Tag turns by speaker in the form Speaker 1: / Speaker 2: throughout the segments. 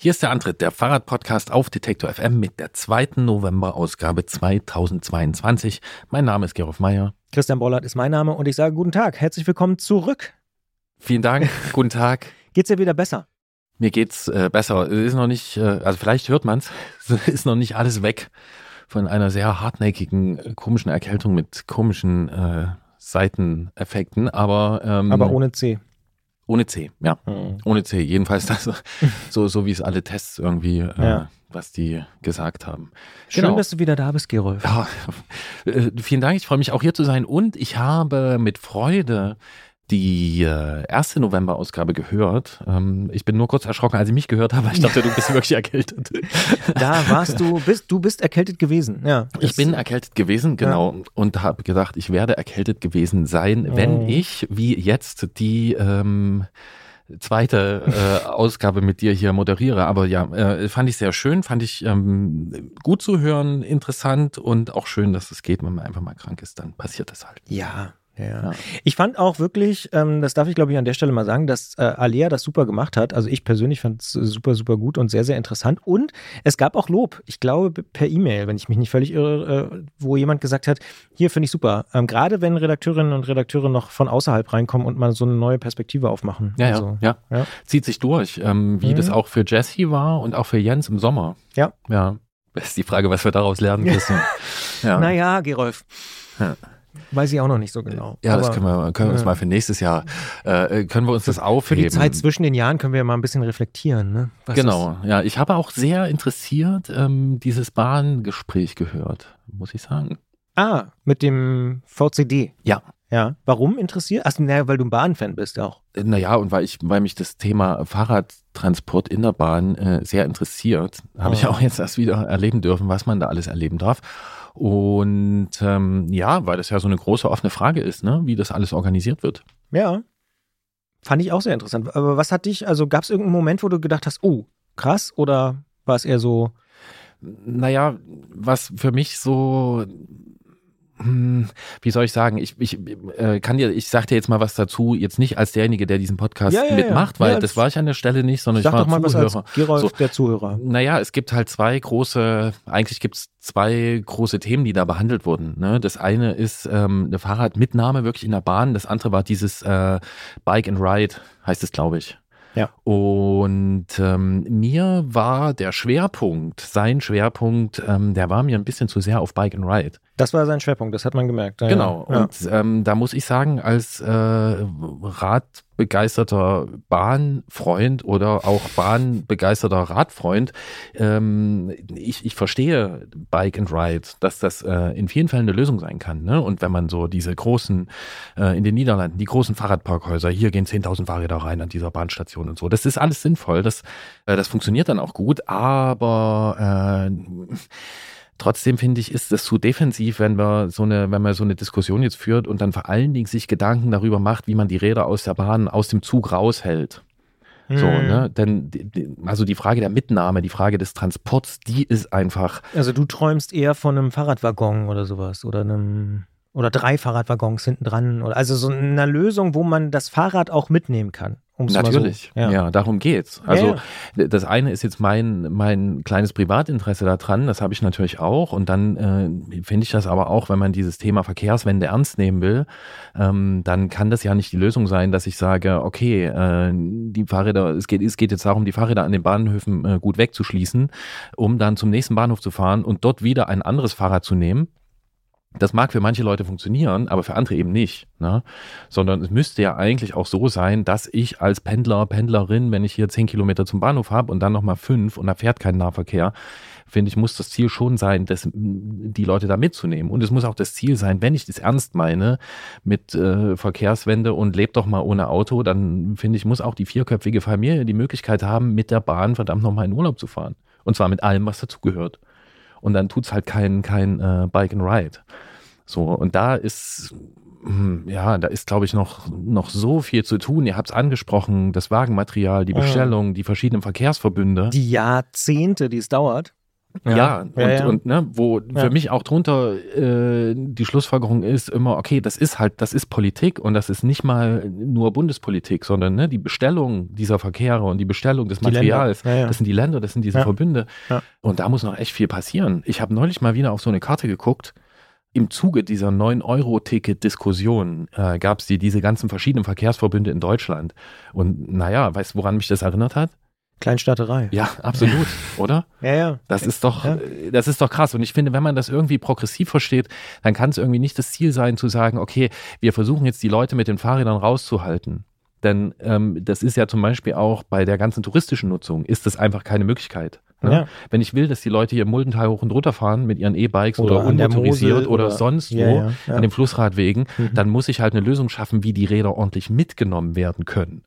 Speaker 1: Hier ist der Antritt, der Fahrradpodcast auf Detektor FM mit der zweiten November-Ausgabe 2022. Mein Name ist Gerolf Meyer.
Speaker 2: Christian Bollert ist mein Name und ich sage guten Tag. Herzlich willkommen zurück.
Speaker 1: Vielen Dank. guten Tag.
Speaker 2: Geht's dir wieder besser?
Speaker 1: Mir geht's äh, besser. Es ist noch nicht, äh, also vielleicht hört man's, es ist noch nicht alles weg von einer sehr hartnäckigen, äh, komischen Erkältung mit komischen äh, Seiteneffekten, aber ähm,
Speaker 2: Aber ohne C.
Speaker 1: Ohne C, ja.
Speaker 2: Hm.
Speaker 1: Ohne C. Jedenfalls das, so, so wie es alle Tests irgendwie, äh,
Speaker 2: Ja.
Speaker 1: was die gesagt haben.
Speaker 2: Schön,
Speaker 1: Genau.
Speaker 2: dass du wieder da bist, Gerolf.
Speaker 1: Ja, äh, vielen Dank. Ich freue mich auch hier zu sein und ich habe mit Freude die äh, erste November-Ausgabe gehört. Ähm, ich bin nur kurz erschrocken, als ich mich gehört habe. Ich dachte, du bist wirklich erkältet.
Speaker 2: Da warst du, bist, du bist erkältet gewesen. Ja.
Speaker 1: Ich bin erkältet gewesen, genau, und habe gedacht, ich werde erkältet gewesen sein, wenn
Speaker 2: Oh.
Speaker 1: ich, wie jetzt, die ähm, zweite äh, Ausgabe mit dir hier moderiere. Aber ja, äh, fand ich sehr schön, fand ich ähm, gut zu hören, interessant und auch schön, dass es geht, wenn man einfach mal krank ist, dann passiert das halt.
Speaker 2: Ja. Ja. Ich fand auch wirklich, ähm, das darf ich glaube ich an der Stelle mal sagen, dass äh, Alea das super gemacht hat. Also ich persönlich fand es super, super gut und sehr, sehr interessant. Und es gab auch Lob, ich glaube per E-Mail, wenn ich mich nicht völlig irre, äh, wo jemand gesagt hat, hier finde ich super. Ähm, Gerade wenn Redakteurinnen und Redakteure noch von außerhalb reinkommen und mal so eine neue Perspektive aufmachen.
Speaker 1: Ja, ja,
Speaker 2: Also,
Speaker 1: ja.
Speaker 2: ja.
Speaker 1: Zieht sich durch, ähm, wie
Speaker 2: Mhm.
Speaker 1: das auch für Jesse war und auch für Jens im Sommer.
Speaker 2: Ja.
Speaker 1: Ja. Das ist die Frage, was wir daraus lernen, Christian. Ja.
Speaker 2: Naja, Gerolf.
Speaker 1: Ja.
Speaker 2: Weiß ich auch noch nicht so genau.
Speaker 1: Ja, das
Speaker 2: Aber
Speaker 1: können wir, können wir uns mal für nächstes Jahr, äh, können wir uns das
Speaker 2: für
Speaker 1: aufheben.
Speaker 2: die Zeit zwischen den Jahren können wir ja mal ein bisschen reflektieren. Ne?
Speaker 1: Genau, ja. Ich habe auch sehr interessiert ähm, dieses Bahngespräch gehört, muss ich sagen.
Speaker 2: Ist, ah, mit dem VCD.
Speaker 1: Ja.
Speaker 2: Ja. Warum interessiert? Ach, naja, weil du ein Bahnfan bist auch.
Speaker 1: Äh, Naja, und weil ich, weil mich das Thema Fahrradtransport in der Bahn äh, sehr interessiert, habe ich
Speaker 2: Oh.
Speaker 1: auch jetzt erst wieder erleben dürfen, was man da alles erleben darf. Und ähm, ja, weil das ja so eine große offene Frage ist, ne, wie das alles organisiert wird.
Speaker 2: Ja. Fand ich auch sehr interessant. Aber was hat dich, also gab es irgendeinen Moment, wo du gedacht hast, oh, krass? Oder war es eher so,
Speaker 1: Naja, was für mich so, wie soll ich sagen, ich, ich äh, kann dir, ich sag dir jetzt mal was dazu, jetzt nicht als derjenige, der diesen Podcast
Speaker 2: Ja, ja,
Speaker 1: mitmacht, weil
Speaker 2: Ja,
Speaker 1: das
Speaker 2: das-
Speaker 1: war ich an der Stelle nicht, sondern ich war
Speaker 2: doch mal was
Speaker 1: Zuhörer.
Speaker 2: als Gerolf,
Speaker 1: So.
Speaker 2: der Zuhörer.
Speaker 1: Naja, es gibt halt zwei große, eigentlich gibt es zwei große Themen, die da behandelt wurden. Ne? Das eine ist ähm, eine Fahrradmitnahme wirklich in der Bahn, das andere war dieses äh, Bike and Ride, heißt es, glaube ich.
Speaker 2: Ja.
Speaker 1: Und ähm, mir war der Schwerpunkt, sein Schwerpunkt, ähm, der war mir ein bisschen zu sehr auf Bike and Ride.
Speaker 2: Das war sein Schwerpunkt, das hat man gemerkt. Ja,
Speaker 1: Genau.
Speaker 2: Ja.
Speaker 1: Und ähm, da muss ich sagen, als äh, Radbegeisterter Bahnfreund oder auch Bahnbegeisterter Radfreund, ähm, ich, ich verstehe Bike and Ride, dass das äh, in vielen Fällen eine Lösung sein kann. Ne? Und wenn man so diese großen, äh, in den Niederlanden, die großen Fahrradparkhäuser, hier gehen 10.000 Fahrräder rein an dieser Bahnstation und so, das ist alles sinnvoll, das, äh, das funktioniert dann auch gut, aber äh, Trotzdem finde ich, ist es zu defensiv, wenn wir so eine, wenn man so eine Diskussion jetzt führt und dann vor allen Dingen sich Gedanken darüber macht, wie man die Räder aus der Bahn, aus dem Zug raushält. So,
Speaker 2: Hm.
Speaker 1: ne? Denn also die Frage der Mitnahme, die Frage des Transports, die ist einfach.
Speaker 2: Also du träumst eher von einem Fahrradwaggon oder sowas oder einem oder drei Fahrradwaggons hinten dran oder also so einer Lösung, wo man das Fahrrad auch mitnehmen kann. Um's
Speaker 1: Natürlich,
Speaker 2: So.
Speaker 1: ja. darum geht's. Also
Speaker 2: Ja,
Speaker 1: das eine ist jetzt mein mein kleines Privatinteresse daran, das habe ich natürlich auch. Und dann äh, finde ich das aber auch, wenn man dieses Thema Verkehrswende ernst nehmen will, ähm, dann kann das ja nicht die Lösung sein, dass ich sage, okay, äh, die Fahrräder, es geht, es geht jetzt darum, die Fahrräder an den Bahnhöfen äh, gut wegzuschließen, um dann zum nächsten Bahnhof zu fahren und dort wieder ein anderes Fahrrad zu nehmen. Das mag für manche Leute funktionieren, aber für andere eben nicht. Ne? Sondern es müsste ja eigentlich auch so sein, dass ich als Pendler, Pendlerin, wenn ich hier zehn Kilometer zum Bahnhof habe und dann nochmal fünf und da fährt kein Nahverkehr, finde ich, muss das Ziel schon sein, das, die Leute da mitzunehmen. Und es muss auch das Ziel sein, wenn ich das ernst meine mit äh, Verkehrswende und lebt doch mal ohne Auto, dann finde ich, muss auch die vierköpfige Familie die Möglichkeit haben, mit der Bahn verdammt nochmal in Urlaub zu fahren. Und zwar mit allem, was dazugehört. Und dann tut's halt kein, kein äh, Bike and Ride. So, und da ist, hm, ja, da ist, glaube ich, noch, noch so viel zu tun. Ihr habt es angesprochen, das Wagenmaterial, die
Speaker 2: Ja.
Speaker 1: Bestellung, die verschiedenen Verkehrsverbünde.
Speaker 2: Die Jahrzehnte, die es dauert.
Speaker 1: Ja, ja, und, ja, ja. und ne, wo für mich auch drunter äh, die Schlussfolgerung ist immer, okay, das ist halt, das ist Politik und das ist nicht mal nur Bundespolitik, sondern ne, die Bestellung dieser Verkehre und die Bestellung des Materials, das sind die Länder, das sind diese Verbünde. Und da muss noch echt viel passieren. Ich habe neulich mal wieder auf so eine Karte geguckt. Im Zuge dieser 9-Euro-Ticket-Diskussion äh, gab es die, diese ganzen verschiedenen Verkehrsverbünde in Deutschland. Und naja, weißt du, woran mich das erinnert hat?
Speaker 2: Kleinstaaterei.
Speaker 1: Ja, absolut, oder?
Speaker 2: Ja, ja.
Speaker 1: Das ist doch, ja. das ist doch krass. Und ich finde, wenn man das irgendwie progressiv versteht, dann kann es irgendwie nicht das Ziel sein, zu sagen, okay, wir versuchen jetzt die Leute mit den Fahrrädern rauszuhalten. Denn ähm, das ist ja zum Beispiel auch bei der ganzen touristischen Nutzung, ist das einfach keine Möglichkeit. Ne? Ja. Wenn ich will, dass die Leute hier im Muldental hoch und runter fahren mit ihren E-Bikes oder, oder unmotorisiert oder, oder, sonst wo ja, ja, an den Flussradwegen, mhm. dann muss ich halt eine Lösung schaffen, wie die Räder ordentlich mitgenommen werden können.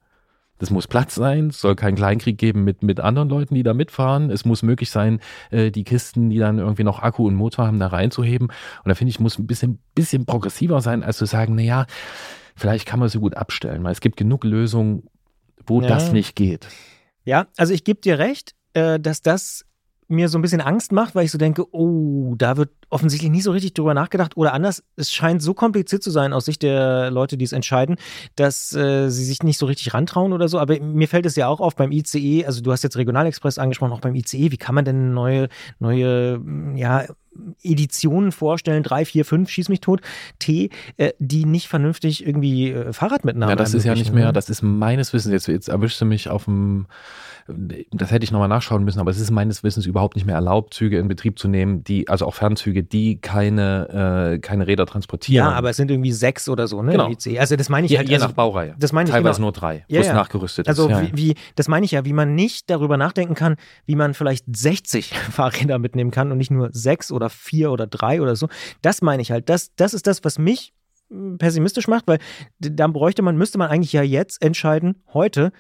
Speaker 1: Das muss Platz sein, es soll keinen Kleinkrieg geben mit, mit anderen Leuten, die da mitfahren. Es muss möglich sein, äh, die Kisten, die dann irgendwie noch Akku und Motor haben, da reinzuheben. Und da finde ich, muss ein bisschen, bisschen progressiver sein, als zu sagen, naja, vielleicht kann man so gut abstellen, weil es gibt genug Lösungen, wo ja. das nicht geht.
Speaker 2: Ja, also ich gebe dir recht, äh, dass das mir so ein bisschen Angst macht, weil ich so denke, oh, da wird offensichtlich nie so richtig drüber nachgedacht oder anders. Es scheint so kompliziert zu sein aus Sicht der Leute, die es entscheiden, dass äh, sie sich nicht so richtig rantrauen oder so. Aber mir fällt es ja auch auf beim ICE, also du hast jetzt Regionalexpress angesprochen, auch beim ICE, wie kann man denn neue, neue, ja, Editionen vorstellen, drei, vier, fünf, schieß mich tot, T, äh, die nicht vernünftig irgendwie äh, Fahrrad mitnahmen.
Speaker 1: Ja, das ist ja nicht mehr, ne? das ist meines Wissens, jetzt, jetzt erwischst du mich auf dem das hätte ich nochmal nachschauen müssen, aber es ist meines Wissens überhaupt nicht mehr erlaubt, Züge in Betrieb zu nehmen, die, also auch Fernzüge, die keine, äh, keine Räder transportieren.
Speaker 2: Ja, aber es sind irgendwie sechs oder so, ne?
Speaker 1: Genau.
Speaker 2: Also das meine ich
Speaker 1: je,
Speaker 2: halt,
Speaker 1: je
Speaker 2: also,
Speaker 1: nach Baureihe.
Speaker 2: Das meine ich
Speaker 1: Teilweise
Speaker 2: genau.
Speaker 1: nur drei,
Speaker 2: ja,
Speaker 1: wo es
Speaker 2: ja.
Speaker 1: nachgerüstet
Speaker 2: also
Speaker 1: ist.
Speaker 2: Also wie, wie, das meine ich ja, wie man nicht darüber nachdenken kann, wie man vielleicht 60 Fahrräder mitnehmen kann und nicht nur sechs oder vier oder drei oder so. Das meine ich halt. Das, das ist das, was mich hm, pessimistisch macht, weil dann bräuchte man, müsste man eigentlich ja jetzt entscheiden, heute,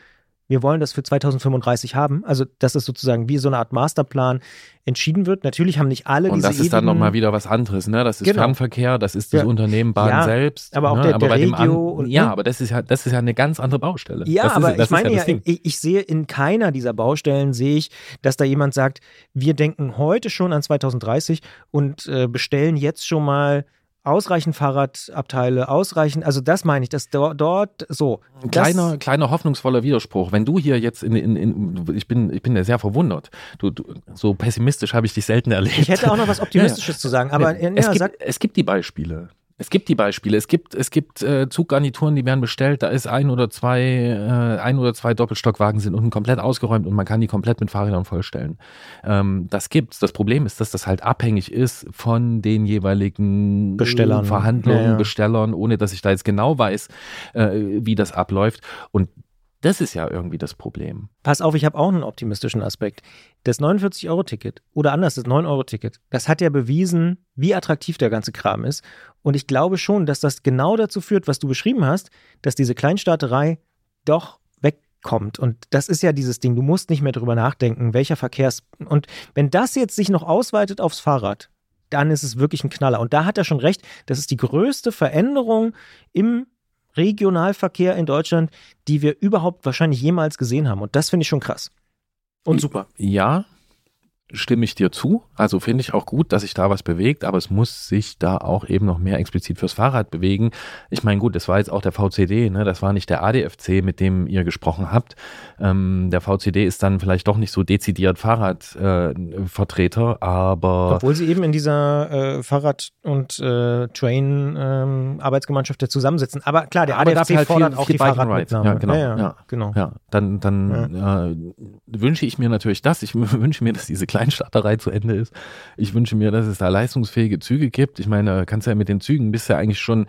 Speaker 2: wir wollen das für 2035 haben. Also, dass es sozusagen wie so eine Art Masterplan entschieden wird. Natürlich haben nicht alle
Speaker 1: Und
Speaker 2: diese
Speaker 1: das ist dann nochmal wieder was anderes, ne? Das ist genau. Fernverkehr, das ist das ja. Unternehmen Bahn ja, selbst.
Speaker 2: Aber auch ne? der, der Regio.
Speaker 1: Und, ja, ne? aber das ist ja, das ist ja eine ganz andere Baustelle.
Speaker 2: Ja,
Speaker 1: das
Speaker 2: aber
Speaker 1: ist,
Speaker 2: ich meine ja, ich, ich, sehe in keiner dieser Baustellen sehe ich, dass da jemand sagt, wir denken heute schon an 2030 und äh, bestellen jetzt schon mal ausreichend Fahrradabteile, ausreichend, also das meine ich, dass dort, dort so.
Speaker 1: Ein kleiner, kleiner hoffnungsvoller Widerspruch. Wenn du hier jetzt in, in, in ich bin, ich bin ja sehr verwundert. Du, du so pessimistisch habe ich dich selten erlebt. Ich
Speaker 2: hätte auch noch was Optimistisches ja, zu sagen, aber
Speaker 1: ja, es, gibt, es gibt die Beispiele. Es gibt die Beispiele. Es gibt, es gibt äh, Zuggarnituren, die werden bestellt. Da ist ein oder zwei, äh, ein oder zwei Doppelstockwagen sind unten komplett ausgeräumt und man kann die komplett mit Fahrrädern vollstellen. Ähm, das gibt's. Das Problem ist, dass das halt abhängig ist von den jeweiligen
Speaker 2: Bestellern.
Speaker 1: Verhandlungen, ja, ja. Bestellern, ohne dass ich da jetzt genau weiß, äh, wie das abläuft. Und das ist ja irgendwie das Problem.
Speaker 2: Pass auf, ich habe auch einen optimistischen Aspekt. Das 49-Euro-Ticket oder anders, das 9-Euro-Ticket, das hat ja bewiesen, wie attraktiv der ganze Kram ist. Und ich glaube schon, dass das genau dazu führt, was du beschrieben hast, dass diese Kleinstaaterei doch wegkommt. Und das ist ja dieses Ding, du musst nicht mehr drüber nachdenken, welcher Verkehrs... Und wenn das jetzt sich noch ausweitet aufs Fahrrad, dann ist es wirklich ein Knaller. Und da hat er schon recht, das ist die größte Veränderung im Regionalverkehr in Deutschland, die wir überhaupt wahrscheinlich jemals gesehen haben. Und das finde ich schon krass. Und super.
Speaker 1: Ja, stimme ich dir zu. Also finde ich auch gut, dass sich da was bewegt, aber es muss sich da auch eben noch mehr explizit fürs Fahrrad bewegen. Ich meine, gut, das war jetzt auch der VCD, ne? das war nicht der ADFC, mit dem ihr gesprochen habt. Ähm, der VCD ist dann vielleicht doch nicht so dezidiert Fahrradvertreter, äh, aber.
Speaker 2: Obwohl sie eben in dieser äh, Fahrrad- und äh, Train-Arbeitsgemeinschaft ähm, zusammensitzen. Aber klar, der aber ADFC halt fordert viel, auch viel die Fahrradmitnahme.
Speaker 1: Ja, genau. Ja, ja, ja, genau. Ja, dann dann äh, wünsche ich mir natürlich das. Ich wünsche mir, dass diese kleine Kleinstaaterei zu Ende ist. Ich wünsche mir, dass es da leistungsfähige Züge gibt. Ich meine, kannst ja mit den Zügen bist ja eigentlich schon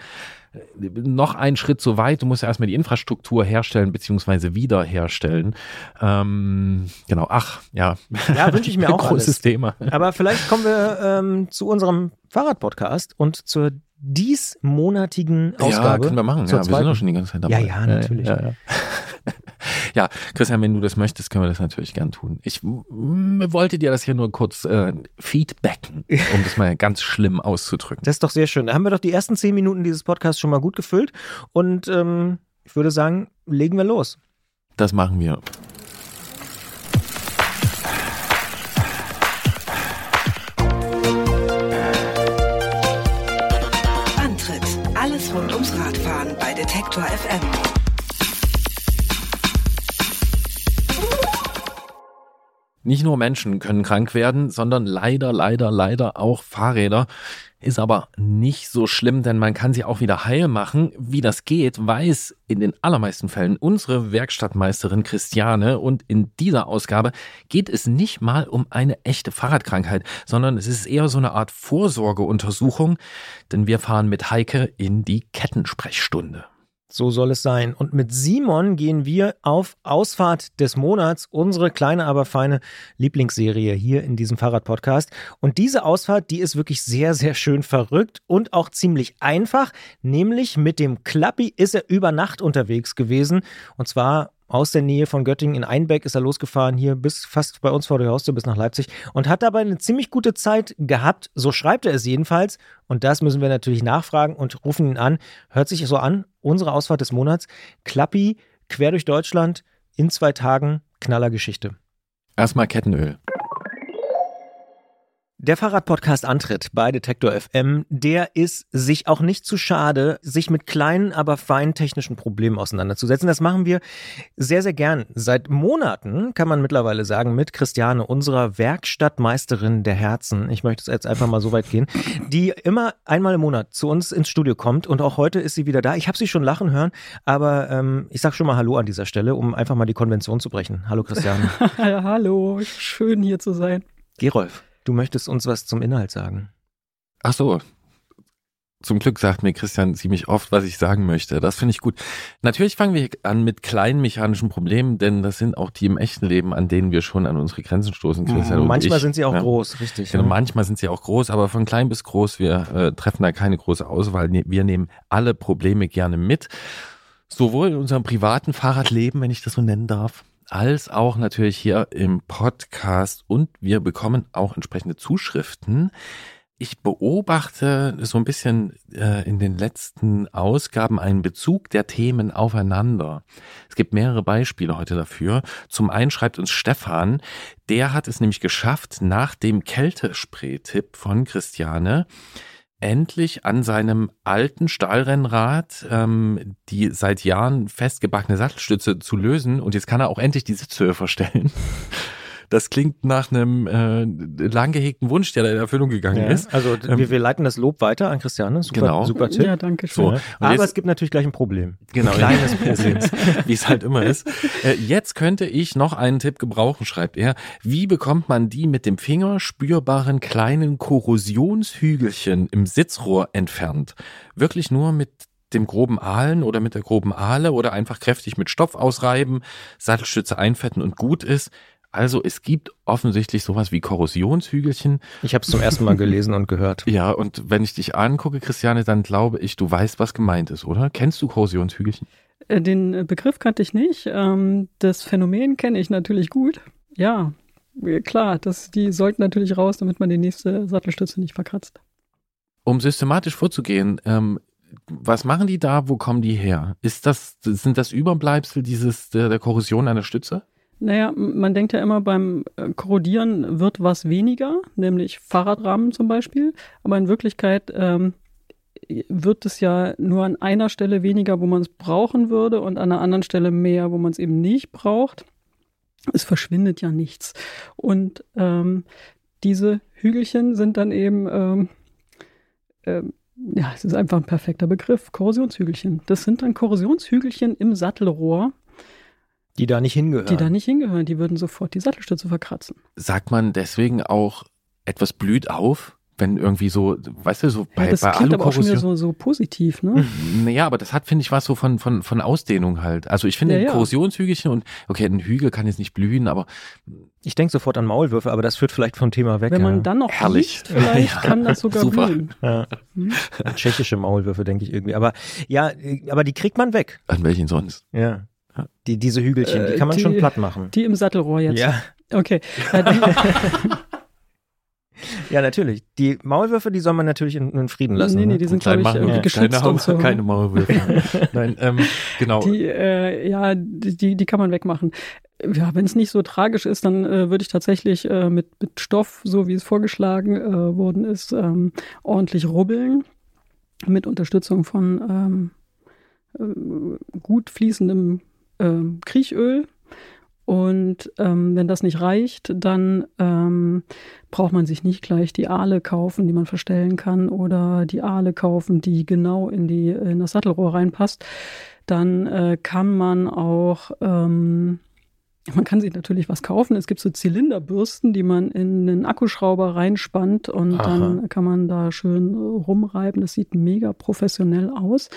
Speaker 1: äh, noch einen Schritt zu weit. Du musst ja erstmal die Infrastruktur herstellen bzw. wiederherstellen. Ähm, genau, ach, ja.
Speaker 2: Ja, wünsche ich mir auch
Speaker 1: Großes
Speaker 2: alles.
Speaker 1: Thema.
Speaker 2: Aber vielleicht kommen wir ähm, zu unserem Fahrradpodcast und zur diesmonatigen Ausgabe. Ja,
Speaker 1: können wir machen. Ja, wir sind doch schon die ganze Zeit dabei.
Speaker 2: Ja, ja, natürlich. Ja, ja,
Speaker 1: ja, Christian, wenn du das möchtest, können wir das natürlich gern tun. Ich mm, wollte dir das hier nur kurz äh, feedbacken, um das mal ganz schlimm auszudrücken.
Speaker 2: Das ist doch sehr schön. Da haben wir doch die ersten zehn Minuten dieses Podcasts schon mal gut gefüllt. Und ähm, ich würde sagen, legen wir los.
Speaker 1: Das machen wir.
Speaker 3: Antritt: Alles rund ums Radfahren bei Detektor FM.
Speaker 1: Nicht nur Menschen können krank werden, sondern leider, leider, leider auch Fahrräder. Ist aber nicht so schlimm, denn man kann sie auch wieder heil machen. Wie das geht, weiß in den allermeisten Fällen unsere Werkstattmeisterin Christiane. Und in dieser Ausgabe geht es nicht mal um eine echte Fahrradkrankheit, sondern es ist eher so eine Art Vorsorgeuntersuchung, denn wir fahren mit Heike in die Kettensprechstunde.
Speaker 2: So soll es sein. Und mit Simon gehen wir auf Ausfahrt des Monats, unsere kleine, aber feine Lieblingsserie hier in diesem Fahrradpodcast. Und diese Ausfahrt, die ist wirklich sehr, sehr schön verrückt und auch ziemlich einfach. Nämlich mit dem Klappi ist er über Nacht unterwegs gewesen. Und zwar aus der Nähe von Göttingen in Einbeck ist er losgefahren, hier bis fast bei uns vor der Haustür bis nach Leipzig und hat dabei eine ziemlich gute Zeit gehabt. So schreibt er es jedenfalls. Und das müssen wir natürlich nachfragen und rufen ihn an. Hört sich so an, unsere Ausfahrt des Monats. Klappi, quer durch Deutschland, in zwei Tagen, Knallergeschichte.
Speaker 1: Erstmal Kettenöl.
Speaker 2: Der Fahrradpodcast Antritt bei Detektor FM, der ist sich auch nicht zu schade, sich mit kleinen, aber feinen technischen Problemen auseinanderzusetzen. Das machen wir sehr, sehr gern. Seit Monaten kann man mittlerweile sagen, mit Christiane, unserer Werkstattmeisterin der Herzen, ich möchte es jetzt einfach mal so weit gehen, die immer einmal im Monat zu uns ins Studio kommt und auch heute ist sie wieder da. Ich habe sie schon lachen hören, aber ähm, ich sage schon mal Hallo an dieser Stelle, um einfach mal die Konvention zu brechen. Hallo Christiane.
Speaker 4: hallo, schön hier zu sein.
Speaker 2: Gerolf. Du möchtest uns was zum Inhalt sagen.
Speaker 1: Ach so. Zum Glück sagt mir Christian ziemlich oft, was ich sagen möchte. Das finde ich gut. Natürlich fangen wir an mit kleinen mechanischen Problemen, denn das sind auch die im echten Leben, an denen wir schon an unsere Grenzen stoßen, Christian.
Speaker 2: Mhm, manchmal
Speaker 1: ich.
Speaker 2: sind sie auch
Speaker 1: ja.
Speaker 2: groß, richtig.
Speaker 1: Genau,
Speaker 2: ja.
Speaker 1: manchmal sind sie auch groß, aber von klein bis groß, wir äh, treffen da keine große Auswahl. Ne, Wir nehmen alle Probleme gerne mit. Sowohl in unserem privaten Fahrradleben, wenn ich das so nennen darf, als auch natürlich hier im Podcast und wir bekommen auch entsprechende Zuschriften. Ich beobachte so ein bisschen äh, in den letzten Ausgaben einen Bezug der Themen aufeinander. Es gibt mehrere Beispiele heute dafür. Zum einen schreibt uns Stefan, der hat es nämlich geschafft, nach dem Kältespray-Tipp von Christiane endlich an seinem alten Stahlrennrad ähm, die seit Jahren festgebackene Sattelstütze zu lösen und jetzt kann er auch endlich die Sitzhöhe verstellen. Das klingt nach einem äh, lang gehegten Wunsch, der da in Erfüllung gegangen
Speaker 2: Ja,
Speaker 1: ist.
Speaker 2: also
Speaker 1: Ähm,
Speaker 2: wir, wir leiten das Lob weiter an Christiane. Super,
Speaker 1: Genau.
Speaker 2: super Tipp.
Speaker 4: Ja, danke schön.
Speaker 1: So,
Speaker 2: Aber
Speaker 1: jetzt-
Speaker 2: es gibt natürlich gleich ein Problem.
Speaker 1: Genau,
Speaker 2: Ein kleines Problem.
Speaker 1: wie es halt immer ist. Äh, jetzt könnte ich noch einen Tipp gebrauchen, schreibt er. Wie bekommt man die mit dem Finger spürbaren kleinen Korrosionshügelchen im Sitzrohr entfernt? Wirklich nur mit dem groben Aalen oder mit der groben Ahle oder einfach kräftig mit Stoff ausreiben, Sattelstütze einfetten und gut ist. Also es gibt offensichtlich sowas wie Korrosionshügelchen.
Speaker 2: Ich habe es zum ersten Mal gelesen und gehört.
Speaker 1: Ja, und wenn ich dich angucke, Christiane, dann glaube ich, du weißt, was gemeint ist, oder? Kennst du Korrosionshügelchen?
Speaker 4: Äh, Den äh, Begriff kannte ich nicht. Ähm, Das Phänomen kenne ich natürlich gut. Ja, äh, klar, das, die sollten natürlich raus, damit man die nächste Sattelstütze nicht verkratzt.
Speaker 1: um systematisch vorzugehen, ähm, was machen die da? Wo kommen die her? Ist das, sind das Überbleibsel dieses, der, der Korrosion einer Stütze?
Speaker 4: Naja, man denkt ja immer beim äh, Korrodieren wird was weniger, nämlich Fahrradrahmen zum Beispiel. Aber in Wirklichkeit ähm, wird es ja nur an einer Stelle weniger, wo man es brauchen würde und an einer anderen Stelle mehr, wo man es eben nicht braucht. Es verschwindet ja nichts. Und ähm, diese Hügelchen sind dann eben, ähm, ähm, ja, es ist einfach ein perfekter Begriff, Korrosionshügelchen. Das sind dann Korrosionshügelchen im Sattelrohr,
Speaker 2: Die da nicht hingehören.
Speaker 4: die da nicht hingehören. Die würden sofort die Sattelstütze verkratzen.
Speaker 1: Sagt man deswegen auch, etwas blüht auf? Wenn irgendwie so, weißt du, so bei,
Speaker 4: ja, das
Speaker 1: bei
Speaker 4: klingt aber auch schon wieder so, so positiv, ne?
Speaker 1: Naja, aber das hat, finde ich, was so von, von, von Ausdehnung halt. Also ich finde
Speaker 4: Ja,
Speaker 1: ein
Speaker 4: ja.
Speaker 1: Korrosionshügelchen und, okay, ein Hügel kann jetzt nicht blühen, aber
Speaker 2: Ich denke sofort an Maulwürfe, aber das führt vielleicht vom Thema weg.
Speaker 4: Wenn
Speaker 2: ja.
Speaker 4: man dann noch
Speaker 1: Herrlich.
Speaker 4: liest, vielleicht
Speaker 1: Ja,
Speaker 4: kann das sogar
Speaker 1: super.
Speaker 4: blühen.
Speaker 2: ja.
Speaker 4: Hm?
Speaker 2: Tschechische Maulwürfe, denke ich irgendwie. Aber ja, aber die kriegt man weg.
Speaker 1: an welchen sonst?
Speaker 2: Ja. Die, diese Hügelchen, die
Speaker 4: Äh,
Speaker 2: kann man
Speaker 4: die-
Speaker 2: schon platt machen.
Speaker 4: Die im Sattelrohr jetzt.
Speaker 2: Ja,
Speaker 4: Okay. Ja, die,
Speaker 2: ja, natürlich. Die Maulwürfe, die soll man natürlich in, in Frieden lassen.
Speaker 4: nee, nee,
Speaker 2: ne?
Speaker 4: die sind,
Speaker 1: Klein
Speaker 4: glaube ich,
Speaker 1: machen,
Speaker 4: äh,
Speaker 2: ja.
Speaker 4: geschützt
Speaker 1: keine,
Speaker 4: und so.
Speaker 1: keine Maulwürfe. Nein, ähm, genau.
Speaker 4: Die, äh, ja, die, die kann man wegmachen. Ja, wenn es nicht so tragisch ist, dann äh, würde ich tatsächlich äh, mit, mit Stoff, so wie es vorgeschlagen äh, worden ist, ähm, ordentlich rubbeln. Mit Unterstützung von ähm, äh, gut fließendem äh, Kriechöl. Und ähm, wenn das nicht reicht, dann ähm, braucht man sich nicht gleich die Aale kaufen, die man verstellen kann, oder die Aale kaufen, die genau in, die, in das Sattelrohr reinpasst. Dann äh, kann man auch ähm, man kann sich natürlich was kaufen. Es gibt so Zylinderbürsten, die man in einen Akkuschrauber reinspannt und Aha. dann kann man da schön rumreiben. Das sieht mega professionell aus.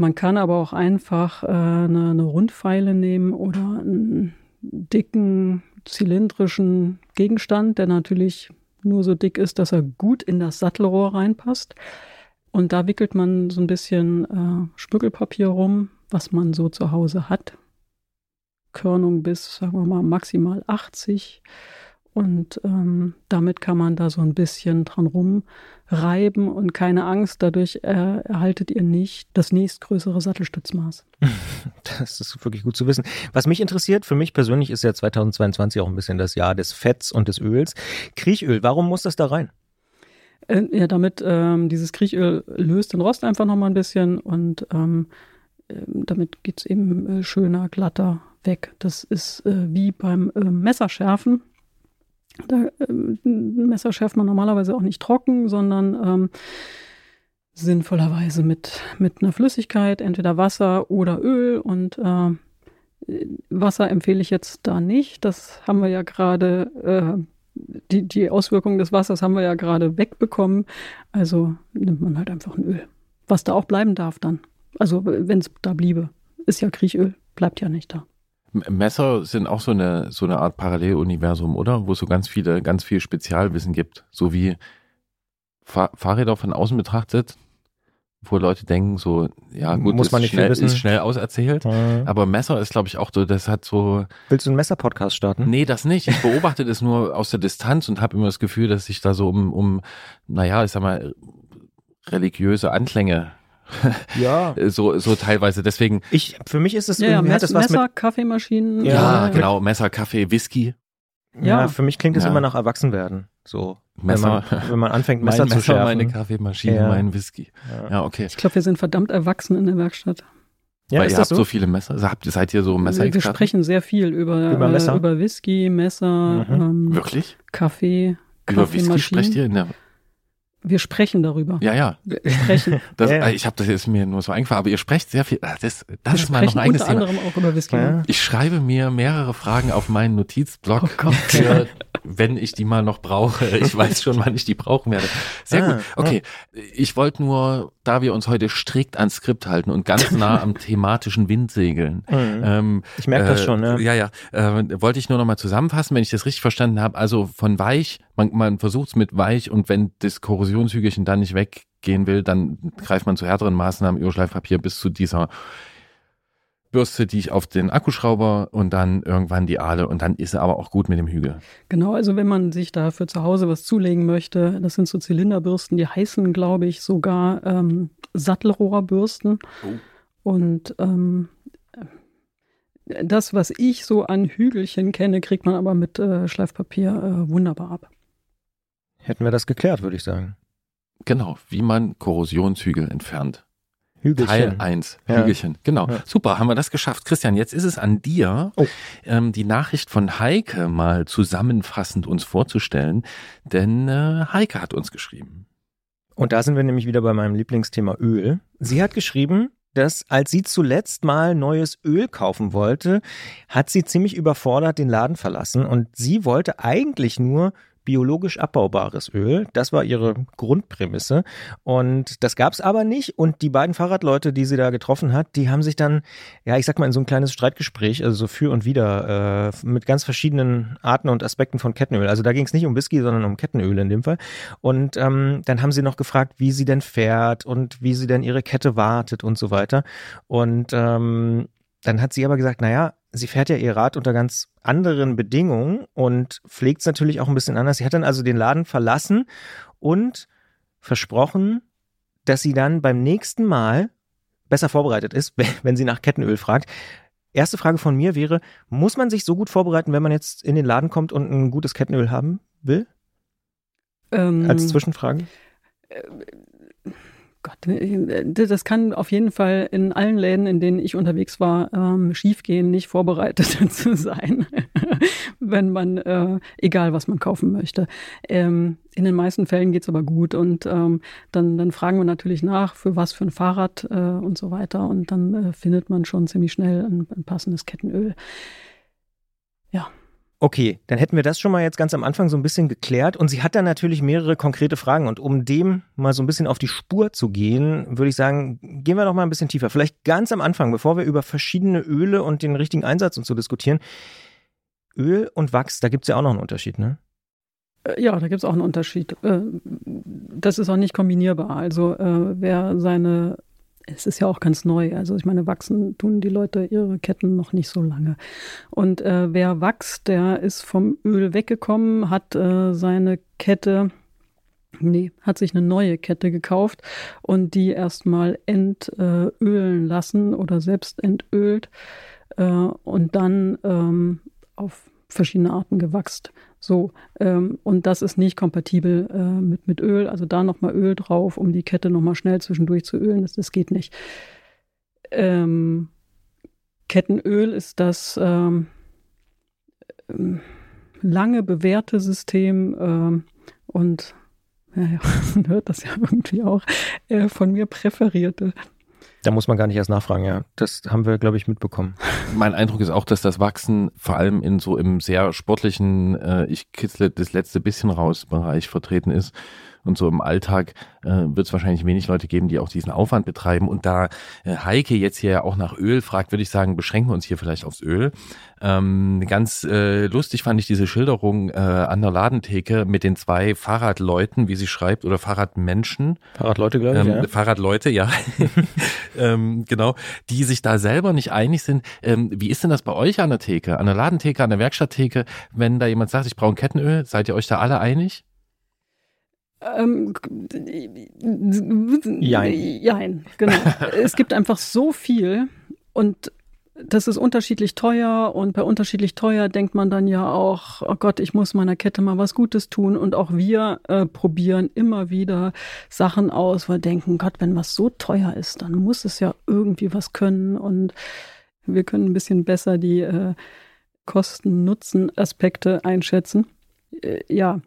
Speaker 4: Man kann aber auch einfach äh, eine, eine Rundpfeile nehmen oder einen dicken zylindrischen Gegenstand, der natürlich nur so dick ist, dass er gut in das Sattelrohr reinpasst. Und da wickelt man so ein bisschen äh, Spüggelpapier rum, was man so zu Hause hat. Körnung bis, sagen wir mal, maximal 80. Und ähm, damit kann man da so ein bisschen dran rumreiben und keine Angst, dadurch äh, erhaltet ihr nicht das nächstgrößere Sattelstützmaß.
Speaker 2: Das ist wirklich gut zu wissen. Was mich interessiert, für mich persönlich ist ja 2022 auch ein bisschen das Jahr des Fetts und des Öls. Kriechöl, warum muss das da rein?
Speaker 4: Äh, ja, damit ähm, dieses Kriechöl löst den Rost einfach nochmal ein bisschen und ähm, äh, damit geht es eben äh, schöner, glatter weg. Das ist äh, wie beim äh, Messerschärfen. Da, äh, Messer schärft man normalerweise auch nicht trocken, sondern ähm, sinnvollerweise mit, mit einer Flüssigkeit, entweder Wasser oder Öl. Und äh, Wasser empfehle ich jetzt da nicht. Das haben wir ja gerade, äh, die, die Auswirkungen des Wassers haben wir ja gerade wegbekommen. Also nimmt man halt einfach ein Öl. Was da auch bleiben darf dann. Also wenn es da bliebe, ist ja Kriechöl, bleibt ja nicht da.
Speaker 1: Messer sind auch so eine, so eine Art Paralleluniversum, oder? Wo es so ganz viele, ganz viel Spezialwissen gibt. So wie Fahr Fahrräder von außen betrachtet, wo Leute denken, so, ja, gut,
Speaker 2: Muss man nicht
Speaker 1: schnell,
Speaker 2: wissen.
Speaker 1: ist schnell auserzählt.
Speaker 2: Mhm.
Speaker 1: Aber Messer ist, glaube ich, auch so, das hat so.
Speaker 2: Willst du einen Messer-Podcast starten?
Speaker 1: Nee, das nicht. Ich beobachte das nur aus der Distanz und habe immer das Gefühl, dass sich da so um, um, naja, ich sag mal, religiöse Anklänge
Speaker 2: Ja.
Speaker 1: so, so teilweise. Deswegen.
Speaker 2: Ich, für mich ist es
Speaker 4: Ja, ja
Speaker 2: irgendwie,
Speaker 4: Mess, Messer,
Speaker 2: mit,
Speaker 4: Kaffeemaschinen.
Speaker 1: Ja,
Speaker 2: Ja.
Speaker 1: genau. Messer, Kaffee, Whisky.
Speaker 2: ja,
Speaker 4: Ja.
Speaker 2: für mich klingt es
Speaker 1: Ja.
Speaker 2: immer nach Erwachsenwerden. So.
Speaker 1: Messer.
Speaker 2: Wenn man, wenn man anfängt,
Speaker 1: Mein
Speaker 2: Messer zu schärfen.
Speaker 1: meine Kaffeemaschine,
Speaker 2: Ja.
Speaker 1: mein Whisky.
Speaker 2: Ja.
Speaker 1: Ja, okay.
Speaker 4: Ich glaube, wir sind verdammt erwachsen in der Werkstatt.
Speaker 2: Ja,
Speaker 1: Weil
Speaker 2: ist
Speaker 1: ihr
Speaker 2: das
Speaker 1: habt so
Speaker 2: so?
Speaker 1: viele Messer. Also habt, seid ihr so
Speaker 4: wir
Speaker 1: Messerexperten?
Speaker 4: sprechen sehr viel über,
Speaker 2: Über Messer?
Speaker 4: Äh, über Whisky, Messer,
Speaker 2: Mhm.
Speaker 4: ähm,
Speaker 1: Wirklich?
Speaker 4: Kaffee,
Speaker 1: Über Whisky sprecht ihr? In der,
Speaker 4: Wir sprechen darüber.
Speaker 1: ja, ja.
Speaker 4: Wir sprechen.
Speaker 1: Das,
Speaker 2: Ja, ja.
Speaker 1: Ich habe das jetzt mir nur so eingefallen, aber ihr sprecht sehr viel. ah, Das, das
Speaker 4: wir
Speaker 1: ist mal noch ein eigenes
Speaker 4: unter
Speaker 1: Thema.
Speaker 4: anderem auch über Whisky.
Speaker 2: Ja.
Speaker 1: Ich schreibe mir mehrere Fragen auf meinen Notizblock,
Speaker 4: Oh Gott.
Speaker 1: für, wenn ich die mal noch brauche. Ich weiß schon, wann ich die brauchen werde. Sehr
Speaker 2: Ah,
Speaker 1: gut. Okay, ich wollte nur, da wir uns heute strikt ans Skript halten und ganz nah am thematischen Wind segeln,
Speaker 2: Mhm.
Speaker 1: ähm,
Speaker 2: Ich merke das
Speaker 1: äh,
Speaker 2: schon, ne?
Speaker 1: Ja, ja. Äh, wollte ich nur noch mal zusammenfassen, wenn ich das richtig verstanden habe. Also von weich, man, man versucht es mit weich und wenn das Korrosionshügelchen dann nicht weggehen will, dann greift man zu härteren Maßnahmen, Überschleifpapier bis zu dieser Bürste, die ich auf den Akkuschrauber und dann irgendwann die Aale und dann ist er aber auch gut mit dem Hügel.
Speaker 4: Genau, also wenn man sich da für zu Hause was zulegen möchte, das sind so Zylinderbürsten, die heißen, glaube ich, sogar ähm, Sattelrohrbürsten.
Speaker 1: Oh.
Speaker 4: Und ähm, das, was ich so an Hügelchen kenne, kriegt man aber mit äh, Schleifpapier äh, wunderbar ab.
Speaker 2: Hätten wir das geklärt, würde ich sagen.
Speaker 1: Genau, wie man Korrosionshügel entfernt.
Speaker 2: Hügelchen.
Speaker 1: Teil 1,
Speaker 2: Ja.
Speaker 1: Hügelchen. Genau.
Speaker 2: Ja.
Speaker 1: Super, haben wir das geschafft. Christian, jetzt ist es an dir,
Speaker 2: Oh.
Speaker 1: ähm, die Nachricht von Heike mal zusammenfassend uns vorzustellen, denn äh, Heike hat uns geschrieben.
Speaker 2: Und da sind wir nämlich wieder bei meinem Lieblingsthema Öl. Sie hat geschrieben, dass als sie zuletzt mal neues Öl kaufen wollte, hat sie ziemlich überfordert den Laden verlassen und sie wollte eigentlich nur biologisch abbaubares Öl. Das war ihre Grundprämisse. Und das gab es aber nicht. Und die beiden Fahrradleute, die sie da getroffen hat, die haben sich dann, ja, ich sag mal, in so ein kleines Streitgespräch, also so für und wieder, äh, mit ganz verschiedenen Arten und Aspekten von Kettenöl. Also da ging es nicht um Whisky, sondern um Kettenöl in dem Fall. Und ähm, dann haben sie noch gefragt, wie sie denn fährt und wie sie denn ihre Kette wartet und so weiter. Und ähm, dann hat sie aber gesagt, naja, sie fährt ja ihr Rad unter ganz anderen Bedingungen und pflegt es natürlich auch ein bisschen anders. Sie hat dann also den Laden verlassen und versprochen, dass sie dann beim nächsten Mal besser vorbereitet ist, wenn sie nach Kettenöl fragt. Erste Frage von mir wäre, muss man sich so gut vorbereiten, wenn man jetzt in den Laden kommt und ein gutes Kettenöl haben will?
Speaker 4: Ähm,
Speaker 2: Als Zwischenfrage?
Speaker 4: Gott, äh, das kann auf jeden Fall in allen Läden, in denen ich unterwegs war, ähm, schiefgehen, nicht vorbereitet zu sein, wenn man, äh, egal was man kaufen möchte. Ähm, in den meisten Fällen geht's aber gut und ähm, dann, dann fragen wir natürlich nach, für was für ein Fahrrad äh, und so weiter und dann äh, findet man schon ziemlich schnell ein, ein passendes Kettenöl.
Speaker 2: Okay, dann hätten wir das schon mal jetzt ganz am Anfang so ein bisschen geklärt. Und sie hat dann natürlich mehrere konkrete Fragen. Und um dem mal so ein bisschen auf die Spur zu gehen, würde ich sagen, gehen wir doch mal ein bisschen tiefer. Vielleicht ganz am Anfang, bevor wir über verschiedene Öle und den richtigen Einsatz und so diskutieren. Öl und Wachs, da gibt es ja auch noch einen Unterschied, ne?
Speaker 4: Äh, ja, da gibt es auch einen Unterschied. Äh, das ist auch nicht kombinierbar. Also äh, wer seine es ist ja auch ganz neu. Also ich meine, wachsen tun die Leute ihre Ketten noch nicht so lange. Und äh, wer wächst, der ist vom Öl weggekommen, hat äh, seine Kette, nee, hat sich eine neue Kette gekauft und die erstmal entölen lassen oder selbst entölt äh, und dann ähm, auf verschiedene Arten gewachst. So, ähm, und das ist nicht kompatibel äh, mit, mit Öl. Also da nochmal Öl drauf, um die Kette nochmal schnell zwischendurch zu ölen. Das, das geht nicht. Ähm, Kettenöl ist das ähm, ähm lange bewährte System ähm, und ja, ja, man hört das ja irgendwie auch äh, von mir präferierte
Speaker 2: da muss man gar nicht erst nachfragen, ja. Das haben wir, glaube ich, mitbekommen.
Speaker 1: Mein Eindruck ist auch, dass das Wachsen vor allem in so im sehr sportlichen, äh, ich kitzle das letzte bisschen raus Bereich vertreten ist. Und so im Alltag äh, wird es wahrscheinlich wenig Leute geben, die auch diesen Aufwand betreiben. Und da äh, Heike jetzt hier auch nach Öl fragt, würde ich sagen, beschränken wir uns hier vielleicht aufs Öl. Ähm, ganz äh, lustig fand ich diese Schilderung äh, an der Ladentheke mit den zwei Fahrradleuten, wie sie schreibt, oder Fahrradmenschen.
Speaker 2: Fahrradleute, glaube ich. Ähm, ja.
Speaker 1: Fahrradleute, ja. ähm, genau, die sich da selber nicht einig sind. Ähm, wie ist denn das bei euch an der Theke, an der Ladentheke, an der Werkstatttheke, wenn da jemand sagt, ich brauche ein Kettenöl, seid ihr euch da alle einig?
Speaker 4: Ähm, jein. jein, genau. es gibt einfach so viel und das ist unterschiedlich teuer und bei unterschiedlich teuer denkt man dann ja auch, oh Gott, ich muss meiner Kette mal was Gutes tun und auch wir äh, probieren immer wieder Sachen aus, weil denken, Gott, wenn was so teuer ist, dann muss es ja irgendwie was können und wir können ein bisschen besser die äh, Kosten-Nutzen-Aspekte einschätzen. Äh, ja,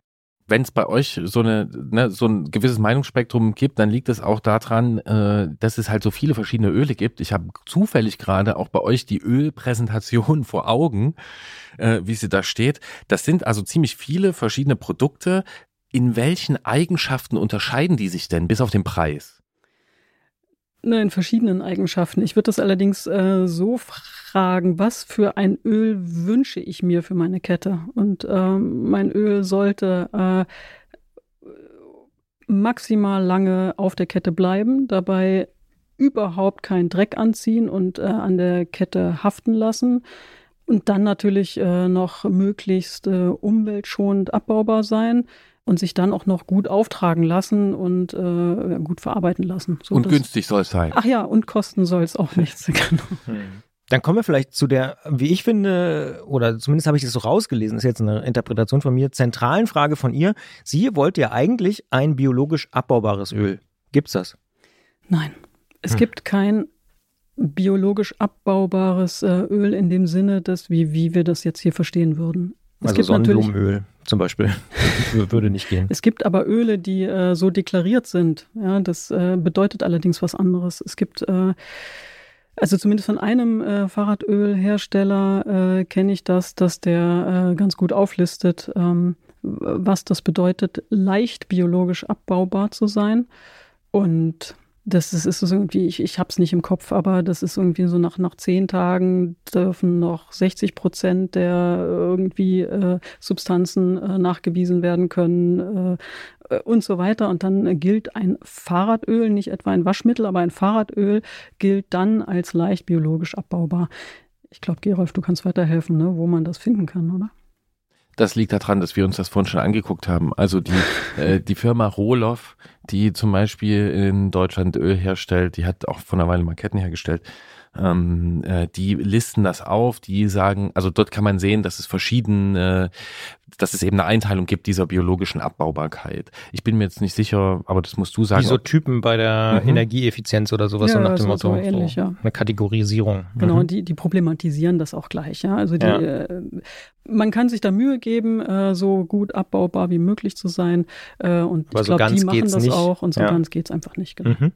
Speaker 1: wenn es bei euch so eine ne, so ein gewisses Meinungsspektrum gibt, dann liegt es auch daran, äh, dass es halt so viele verschiedene Öle gibt. Ich habe zufällig gerade auch bei euch die Ölpräsentation vor Augen, äh, wie sie da steht. Das sind also ziemlich viele verschiedene Produkte. In welchen Eigenschaften unterscheiden die sich denn bis auf den Preis?
Speaker 4: Ne, in verschiedenen Eigenschaften. Ich würde das allerdings äh, so fragen, was für ein Öl wünsche ich mir für meine Kette? Und ähm, mein Öl sollte äh, maximal lange auf der Kette bleiben, dabei überhaupt keinen Dreck anziehen und äh, an der Kette haften lassen. Und dann natürlich äh, noch möglichst äh, umweltschonend abbaubar sein und sich dann auch noch gut auftragen lassen und äh, gut verarbeiten lassen.
Speaker 1: So und günstig soll es sein.
Speaker 4: Ach ja, und kosten soll es auch nichts. genau. Hm.
Speaker 2: Dann kommen wir vielleicht zu der, wie ich finde, oder zumindest habe ich das so rausgelesen, ist jetzt eine Interpretation von mir, zentralen Frage von ihr. Sie wollte ja eigentlich ein biologisch abbaubares Öl. Gibt's das?
Speaker 4: Nein. Es hm. gibt kein biologisch abbaubares äh, Öl in dem Sinne, dass wie, wie wir das jetzt hier verstehen würden.
Speaker 2: Es also Sonnenblumenöl zum Beispiel würde nicht gehen.
Speaker 4: Es gibt aber Öle, die äh, so deklariert sind. Ja, das äh, bedeutet allerdings was anderes. Es gibt äh, also zumindest von einem äh, Fahrradölhersteller äh, kenne ich das, dass der äh, ganz gut auflistet, ähm, was das bedeutet, leicht biologisch abbaubar zu sein. Und das ist, ist irgendwie, ich, ich habe es nicht im Kopf, aber das ist irgendwie so nach, nach zehn Tagen dürfen noch 60 Prozent der irgendwie äh, Substanzen äh, nachgewiesen werden können äh, und so weiter. Und dann gilt ein Fahrradöl, nicht etwa ein Waschmittel, aber ein Fahrradöl gilt dann als leicht biologisch abbaubar. Ich glaube, Gerolf, du kannst weiterhelfen, ne, wo man das finden kann, oder?
Speaker 1: Das liegt daran, dass wir uns das vorhin schon angeguckt haben. Also die, äh, die Firma Rohloff, die zum Beispiel in Deutschland Öl herstellt, die hat auch vor einer Weile mal Ketten hergestellt. Ähm, äh, die listen das auf, die sagen, also dort kann man sehen, dass es verschiedene, dass es eben eine Einteilung gibt dieser biologischen Abbaubarkeit. Ich bin mir jetzt nicht sicher, aber das musst du sagen.
Speaker 2: Wie so Typen bei der mhm. Energieeffizienz oder sowas
Speaker 4: ja,
Speaker 2: so nach dem Motto.
Speaker 4: So ähnlich,
Speaker 2: so
Speaker 4: ja.
Speaker 2: Eine Kategorisierung.
Speaker 4: Genau,
Speaker 2: mhm.
Speaker 4: und die, die problematisieren das auch gleich, ja. Also die,
Speaker 2: Ja.
Speaker 4: Äh, man kann sich da Mühe geben, äh, so gut abbaubar wie möglich zu sein. Äh, und
Speaker 2: Aber
Speaker 4: ich
Speaker 2: so
Speaker 4: glaube, die
Speaker 2: ganz
Speaker 4: machen
Speaker 2: geht's
Speaker 4: das
Speaker 2: nicht.
Speaker 4: auch und so
Speaker 2: Ja.
Speaker 4: ganz geht's einfach nicht, genau.
Speaker 2: Mhm.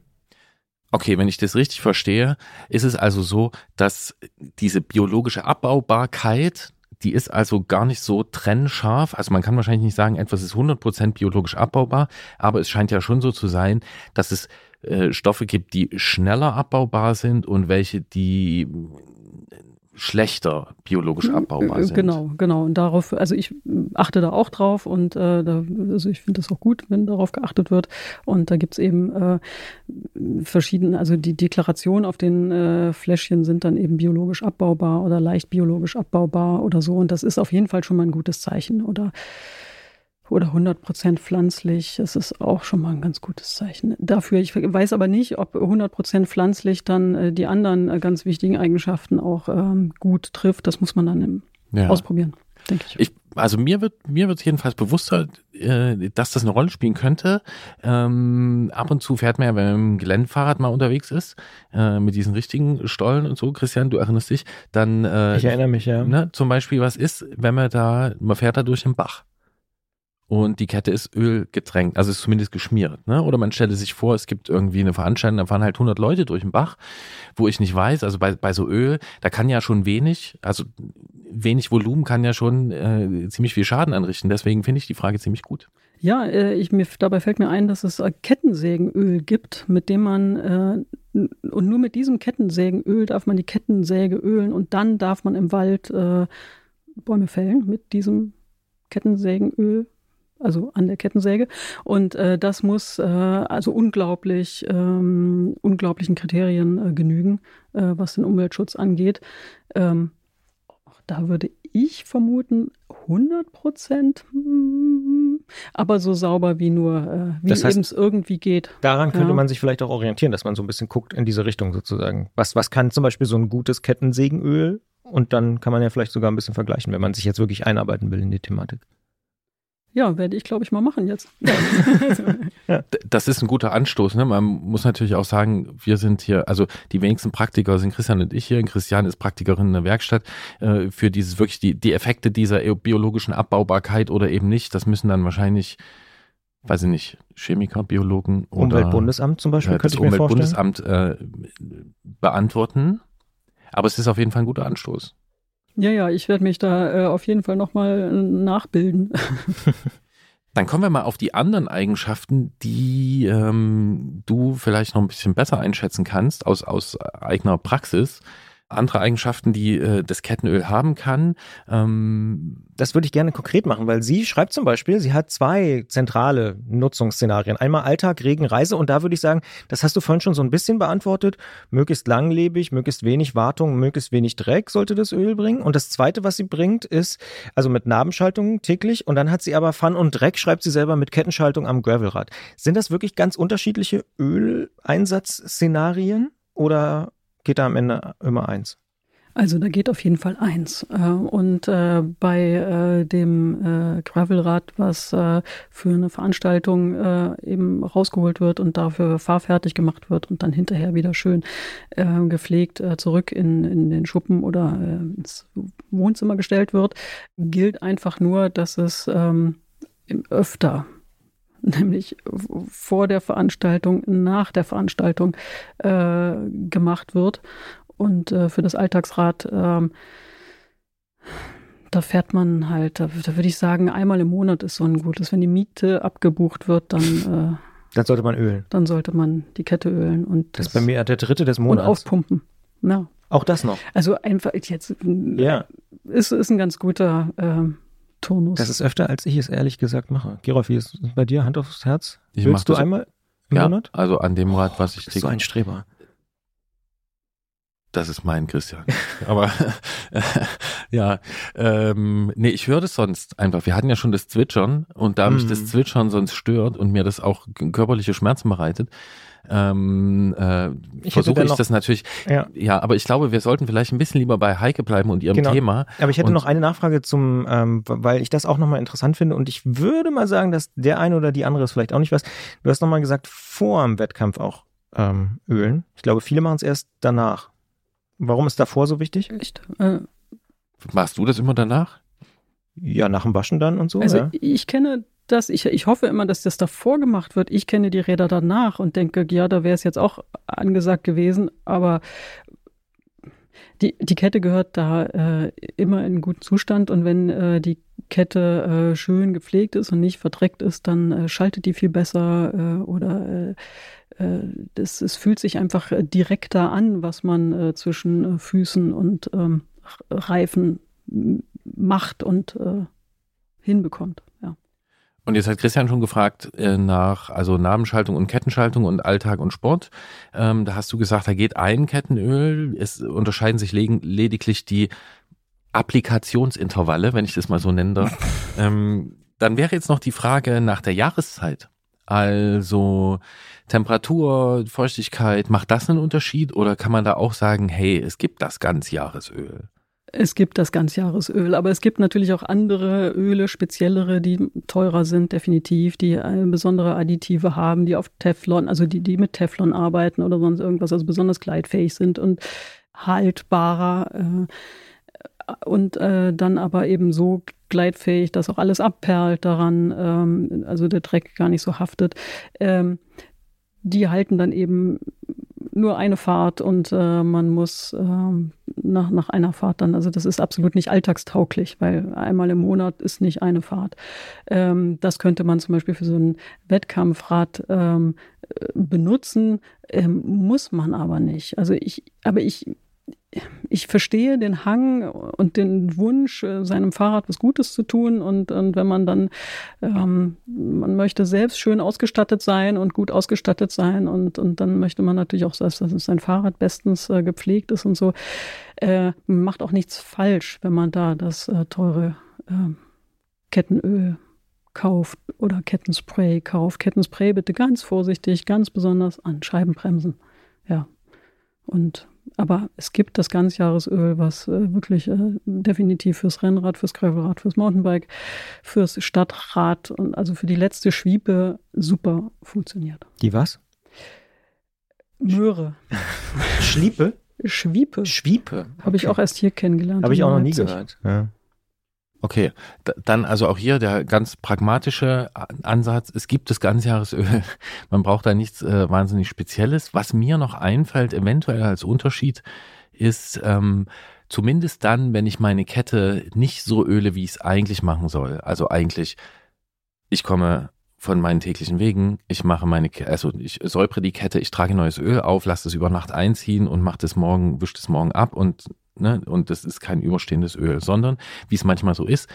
Speaker 1: Okay, wenn ich das richtig verstehe, ist es also so, dass diese biologische Abbaubarkeit, die ist also gar nicht so trennscharf. Also man kann wahrscheinlich nicht sagen, etwas ist 100% biologisch abbaubar, aber es scheint ja schon so zu sein, dass es äh, Stoffe gibt, die schneller abbaubar sind und welche, die schlechter biologisch abbaubar
Speaker 4: Äh,
Speaker 1: sind.
Speaker 4: Genau, genau. Und darauf, also ich achte da auch drauf und äh, da, also ich finde das auch gut, wenn darauf geachtet wird. Und da gibt's eben äh, verschiedene, also die Deklaration auf den äh, Fläschchen sind dann eben biologisch abbaubar oder leicht biologisch abbaubar oder so. Und das ist auf jeden Fall schon mal ein gutes Zeichen. Oder oder 100% pflanzlich, das ist auch schon mal ein ganz gutes Zeichen. Dafür, ich weiß aber nicht, ob 100% pflanzlich dann äh, die anderen äh, ganz wichtigen Eigenschaften auch ähm, gut trifft. Das muss man dann im,
Speaker 1: Ja.
Speaker 4: ausprobieren, denke ich.
Speaker 1: Ich, also mir wird mir wird jedenfalls bewusster, äh, dass das eine Rolle spielen könnte. Ähm, ab und zu fährt man ja, wenn man mit dem Geländefahrrad mal unterwegs ist, äh, mit diesen richtigen Stollen und so, Christian, du erinnerst dich, dann äh,
Speaker 2: Ich erinnere mich, ja.
Speaker 1: ne, zum Beispiel, was ist, wenn man da, man fährt da durch den Bach und die Kette ist ölgetränkt, also ist zumindest geschmiert, ne? Oder man stelle sich vor, es gibt irgendwie eine Veranstaltung, da fahren halt 100 Leute durch den Bach, wo ich nicht weiß, also bei, bei so Öl, da kann ja schon wenig, also wenig Volumen kann ja schon äh, ziemlich viel Schaden anrichten. Deswegen finde ich die Frage ziemlich gut.
Speaker 4: Ja, äh, ich, mir, dabei fällt mir ein, dass es äh, Kettensägenöl gibt, mit dem man, äh, und nur mit diesem Kettensägenöl darf man die Kettensäge ölen und dann darf man im Wald äh, Bäume fällen mit diesem Kettensägenöl, also an der Kettensäge. Und äh, das muss äh, also unglaublich, ähm, unglaublichen Kriterien äh, genügen, äh, was den Umweltschutz angeht. Ähm, da würde ich vermuten, 100 Prozent, hm, aber so sauber wie nur, äh, wie
Speaker 2: Das heißt-
Speaker 4: eben es irgendwie geht.
Speaker 2: Daran könnte
Speaker 4: Ja.
Speaker 2: man sich vielleicht auch orientieren, dass man so ein bisschen guckt in diese Richtung sozusagen. Was, was kann zum Beispiel so ein gutes Kettensägenöl? Und dann kann man ja vielleicht sogar ein bisschen vergleichen, wenn man sich jetzt wirklich einarbeiten will in die Thematik.
Speaker 4: Ja, werde ich, glaube ich, mal machen jetzt.
Speaker 1: Das ist ein guter Anstoß. Ne? Man muss natürlich auch sagen, wir sind hier, also die wenigsten Praktiker sind Christian und ich hier. Christian ist Praktikerin in der Werkstatt. Äh, für dieses wirklich die, die Effekte dieser e- biologischen Abbaubarkeit oder eben nicht, das müssen dann wahrscheinlich, weiß ich nicht, Chemiker, Biologen oder
Speaker 2: Umweltbundesamt zum Beispiel
Speaker 1: äh,
Speaker 2: könnte
Speaker 1: das
Speaker 2: ich mir vorstellen.
Speaker 1: Umweltbundesamt äh, beantworten. Aber es ist auf jeden Fall ein guter Anstoß.
Speaker 4: Ja, ja, ich werde mich da äh, auf jeden Fall nochmal nachbilden.
Speaker 1: Dann kommen wir mal auf die anderen Eigenschaften, die ähm, du vielleicht noch ein bisschen besser einschätzen kannst aus, aus eigener Praxis. Andere Eigenschaften, die äh, das Kettenöl haben kann. Ähm,
Speaker 2: Das würde ich gerne konkret machen, weil sie schreibt zum Beispiel, sie hat zwei zentrale Nutzungsszenarien. Einmal Alltag, Regen, Reise und da würde ich sagen, das hast du vorhin schon so ein bisschen beantwortet. Möglichst langlebig, möglichst wenig Wartung, möglichst wenig Dreck sollte das Öl bringen. Und das zweite, was sie bringt, ist, also mit Nabenschaltung täglich und dann hat sie aber Fun und Dreck, schreibt sie selber mit Kettenschaltung am Gravelrad. Sind das wirklich ganz unterschiedliche Öleinsatzszenarien oder geht da am Ende immer eins?
Speaker 4: Also da geht auf jeden Fall eins. Äh, Und äh, bei äh, dem Gravelrad, was für eine Veranstaltung eben rausgeholt wird und dafür fahrfertig gemacht wird und dann hinterher wieder schön gepflegt zurück in, in den Schuppen oder ins Wohnzimmer gestellt wird, gilt einfach nur, dass es ähm, öfter nämlich vor der Veranstaltung, nach der Veranstaltung äh, gemacht wird. Und äh, für das Alltagsrad, ähm, da fährt man halt, da, da würde ich sagen, einmal im Monat ist so ein gutes. Wenn die Miete abgebucht wird, dann, äh,
Speaker 2: Dann sollte man ölen.
Speaker 4: dann sollte man die Kette ölen und
Speaker 2: Das ist bei mir der dritte des
Speaker 4: und
Speaker 2: Monats.
Speaker 4: aufpumpen. Ja.
Speaker 2: Auch das noch.
Speaker 4: Also einfach jetzt
Speaker 2: Ja.
Speaker 4: ist, ist ein ganz guter äh, Turnus.
Speaker 2: Das ist öfter, als ich es ehrlich gesagt mache. Gerolf, wie ist es bei dir? Hand aufs Herz?
Speaker 1: Ich
Speaker 2: Willst du einmal im
Speaker 1: ja,
Speaker 2: Monat?
Speaker 1: also an dem Rad, was ich
Speaker 2: Du bist so ein Streber.
Speaker 1: Das ist mein Christian. Aber ja, ähm, nee, ich höre das sonst einfach. Wir hatten ja schon das Zwitschern und da mich mm. das Zwitschern sonst stört und mir das auch körperliche Schmerzen bereitet, ähm, äh, versuche ich das natürlich. Ja. ja, aber ich glaube, wir sollten vielleicht ein bisschen lieber bei Heike bleiben und ihrem genau. Thema.
Speaker 2: Aber ich hätte
Speaker 1: und
Speaker 2: noch eine Nachfrage zum, ähm, weil ich das auch nochmal interessant finde und ich würde mal sagen, dass der eine oder die andere ist vielleicht auch nicht was. Du hast nochmal gesagt, vor dem Wettkampf auch ähm, ölen. Ich glaube, viele machen es erst danach. Warum ist davor so wichtig?
Speaker 4: Echt? Äh,
Speaker 1: Machst du das immer danach?
Speaker 2: Ja, nach dem Waschen dann und so.
Speaker 4: Also
Speaker 2: ja.
Speaker 4: ich kenne das, ich, ich hoffe immer, dass das davor gemacht wird. Ich kenne die Räder danach und denke, ja, da wäre es jetzt auch angesagt gewesen, aber die, die Kette gehört da äh, immer in guten Zustand und wenn äh, die Kette äh, schön gepflegt ist und nicht verdreckt ist, dann äh, schaltet die viel besser äh, oder äh, äh, das, es fühlt sich einfach direkter an, was man äh, zwischen äh, Füßen und ähm, Reifen macht und äh, hinbekommt. Ja.
Speaker 1: Und jetzt hat Christian schon gefragt äh, nach also Nabenschaltung und Kettenschaltung und Alltag und Sport. Ähm, da hast du gesagt, da geht ein Kettenöl. Es unterscheiden sich lediglich die Applikationsintervalle, wenn ich das mal so nennen darf. ähm, dann wäre jetzt noch die Frage nach der Jahreszeit. Also Temperatur, Feuchtigkeit, macht das einen Unterschied oder kann man da auch sagen, hey, es gibt das Ganzjahresöl?
Speaker 4: Es gibt das Ganzjahresöl, aber es gibt natürlich auch andere Öle, speziellere, die teurer sind, definitiv, die besondere Additive haben, die auf Teflon, also die, die mit Teflon arbeiten oder sonst irgendwas, also besonders gleitfähig sind und haltbarer äh, und äh, dann aber eben so gleitfähig, dass auch alles abperlt daran, ähm, also der Dreck gar nicht so haftet. Ähm, die halten dann eben nur eine Fahrt und äh, man muss ähm, nach, nach einer Fahrt dann, also das ist absolut nicht alltagstauglich, weil einmal im Monat ist nicht eine Fahrt. Ähm, das könnte man zum Beispiel für so ein Wettkampfrad ähm, benutzen, ähm, muss man aber nicht. Also ich, aber ich ich verstehe den Hang und den Wunsch, äh, seinem Fahrrad was Gutes zu tun. Und, und wenn man dann, ähm, man möchte selbst schön ausgestattet sein und gut ausgestattet sein. Und, und dann möchte man natürlich auch, dass, dass sein Fahrrad bestens äh, gepflegt ist und so. Äh, macht auch nichts falsch, wenn man da das äh, teure äh, Kettenöl kauft oder Kettenspray kauft. Kettenspray bitte ganz vorsichtig, ganz besonders an Scheibenbremsen. Ja. Und aber es gibt das Ganzjahresöl, was äh, wirklich äh, definitiv fürs Rennrad, fürs Gravelrad, fürs Mountainbike, fürs Stadtrad und also für die letzte Schwiepe super funktioniert.
Speaker 2: Die was?
Speaker 4: Möhre.
Speaker 2: Schliepe?
Speaker 4: Schwiepe.
Speaker 2: Schwiepe.
Speaker 4: Okay. Habe ich auch erst hier kennengelernt.
Speaker 2: Habe ich auch noch nie gehört. Ja.
Speaker 1: Okay, dann also auch hier der ganz pragmatische Ansatz. Es gibt das Ganzjahresöl. Man braucht da nichts äh, wahnsinnig Spezielles. Was mir noch einfällt, eventuell als Unterschied, ist ähm, zumindest dann, wenn ich meine Kette nicht so öle, wie ich es eigentlich machen soll. Also eigentlich, ich komme von meinen täglichen Wegen, ich mache meine, also ich säupere die Kette, ich trage neues Öl auf, lasse es über Nacht einziehen und mache das morgen, wische das morgen ab und Ne? Und das ist kein überstehendes Öl, sondern, wie es manchmal so ist,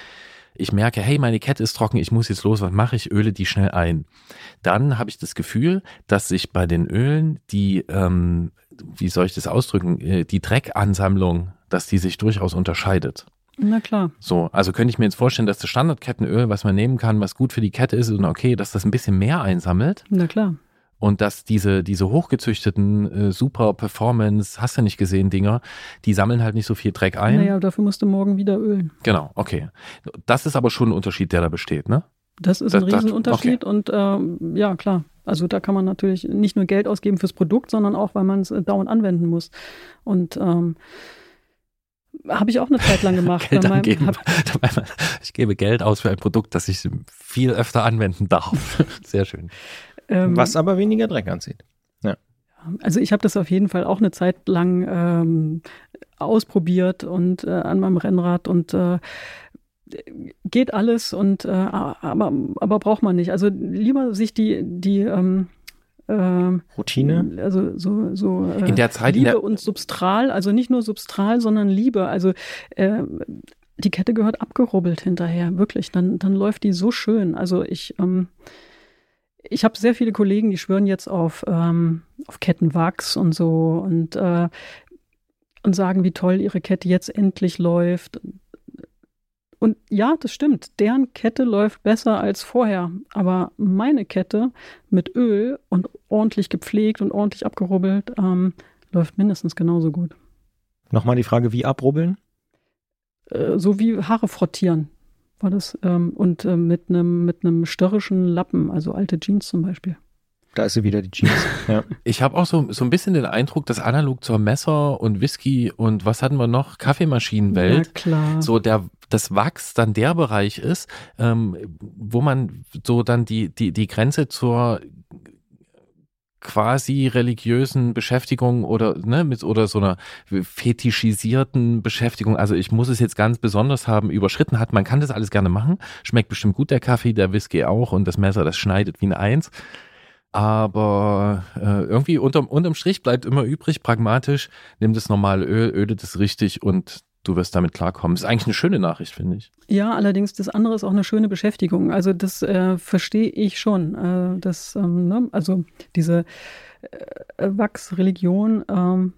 Speaker 1: ich merke, hey, meine Kette ist trocken, ich muss jetzt los, was mache ich? Öle die schnell ein. Dann habe ich das Gefühl, dass sich bei den Ölen die, ähm, wie soll ich das ausdrücken, äh, die Dreckansammlung, dass die sich durchaus unterscheidet.
Speaker 4: Na klar.
Speaker 1: So, also könnte ich mir jetzt vorstellen, dass das Standardkettenöl, was man nehmen kann, was gut für die Kette ist, und okay, dass das ein bisschen mehr einsammelt.
Speaker 4: Na klar
Speaker 1: und dass diese, diese hochgezüchteten, äh, super Performance, hast du nicht gesehen, Dinger, die sammeln halt nicht so viel Dreck ein.
Speaker 4: Naja, dafür musst du morgen wieder ölen.
Speaker 1: Genau, okay. Das ist aber schon ein Unterschied, der da besteht, ne?
Speaker 4: Das ist ein das, Riesenunterschied okay. und äh, ja, klar. Also da kann man natürlich nicht nur Geld ausgeben fürs Produkt, sondern auch, weil man es äh, dauernd anwenden muss. Und ähm, habe ich auch eine Zeit lang gemacht.
Speaker 1: Geld angeben, ich gebe Geld aus für ein Produkt, das ich viel öfter anwenden darf. Sehr schön.
Speaker 2: Ähm, Was aber weniger Dreck anzieht. Ja.
Speaker 4: Also ich habe das auf jeden Fall auch eine Zeit lang ähm, ausprobiert und äh, an meinem Rennrad und äh, geht alles und äh, aber, aber braucht man nicht. Also lieber sich die, die ähm,
Speaker 2: äh, Routine?
Speaker 4: Also so, so
Speaker 1: äh, in der Zeit,
Speaker 4: Liebe
Speaker 1: in der
Speaker 4: und Substral, also nicht nur Substral, sondern Liebe. Also äh, die Kette gehört abgerubbelt hinterher, wirklich. Dann, dann läuft die so schön. Also ich ähm, ich habe sehr viele Kollegen, die schwören jetzt auf, ähm, auf Kettenwachs und so. Und äh, und sagen, wie toll ihre Kette jetzt endlich läuft. Und ja, das stimmt, deren Kette läuft besser als vorher. Aber meine Kette mit Öl und ordentlich gepflegt und ordentlich abgerubbelt ähm, läuft mindestens genauso gut.
Speaker 2: Nochmal die Frage, wie abrubbeln?
Speaker 4: Äh, so wie Haare frottieren war das. Ähm, und äh, mit einem mit einem störrischen Lappen, also alte Jeans zum Beispiel.
Speaker 2: Da ist sie wieder, die Jeans. Ja.
Speaker 1: Ich habe auch so, so ein bisschen den Eindruck, dass analog zur Messer und Whisky und was hatten wir noch? Kaffeemaschinenwelt.
Speaker 4: Ja, klar.
Speaker 1: So der, das Wachs dann der Bereich ist, ähm, wo man so dann die, die, die Grenze zur quasi religiösen Beschäftigung oder ne mit oder so einer fetischisierten Beschäftigung, also ich muss es jetzt ganz besonders haben, überschritten hat. Man kann das alles gerne machen, schmeckt bestimmt gut der Kaffee, der Whisky auch und das Messer, das schneidet wie ein Eins. Aber äh, irgendwie unterm, unterm Strich bleibt immer übrig, pragmatisch, nimm das normale Öl, öle das richtig und du wirst damit klarkommen. Ist eigentlich eine schöne Nachricht, finde ich.
Speaker 4: Ja, allerdings das andere ist auch eine schöne Beschäftigung. Also das äh, verstehe ich schon. Äh, das, ähm, ne? Also diese äh, Wachsreligion, ähm,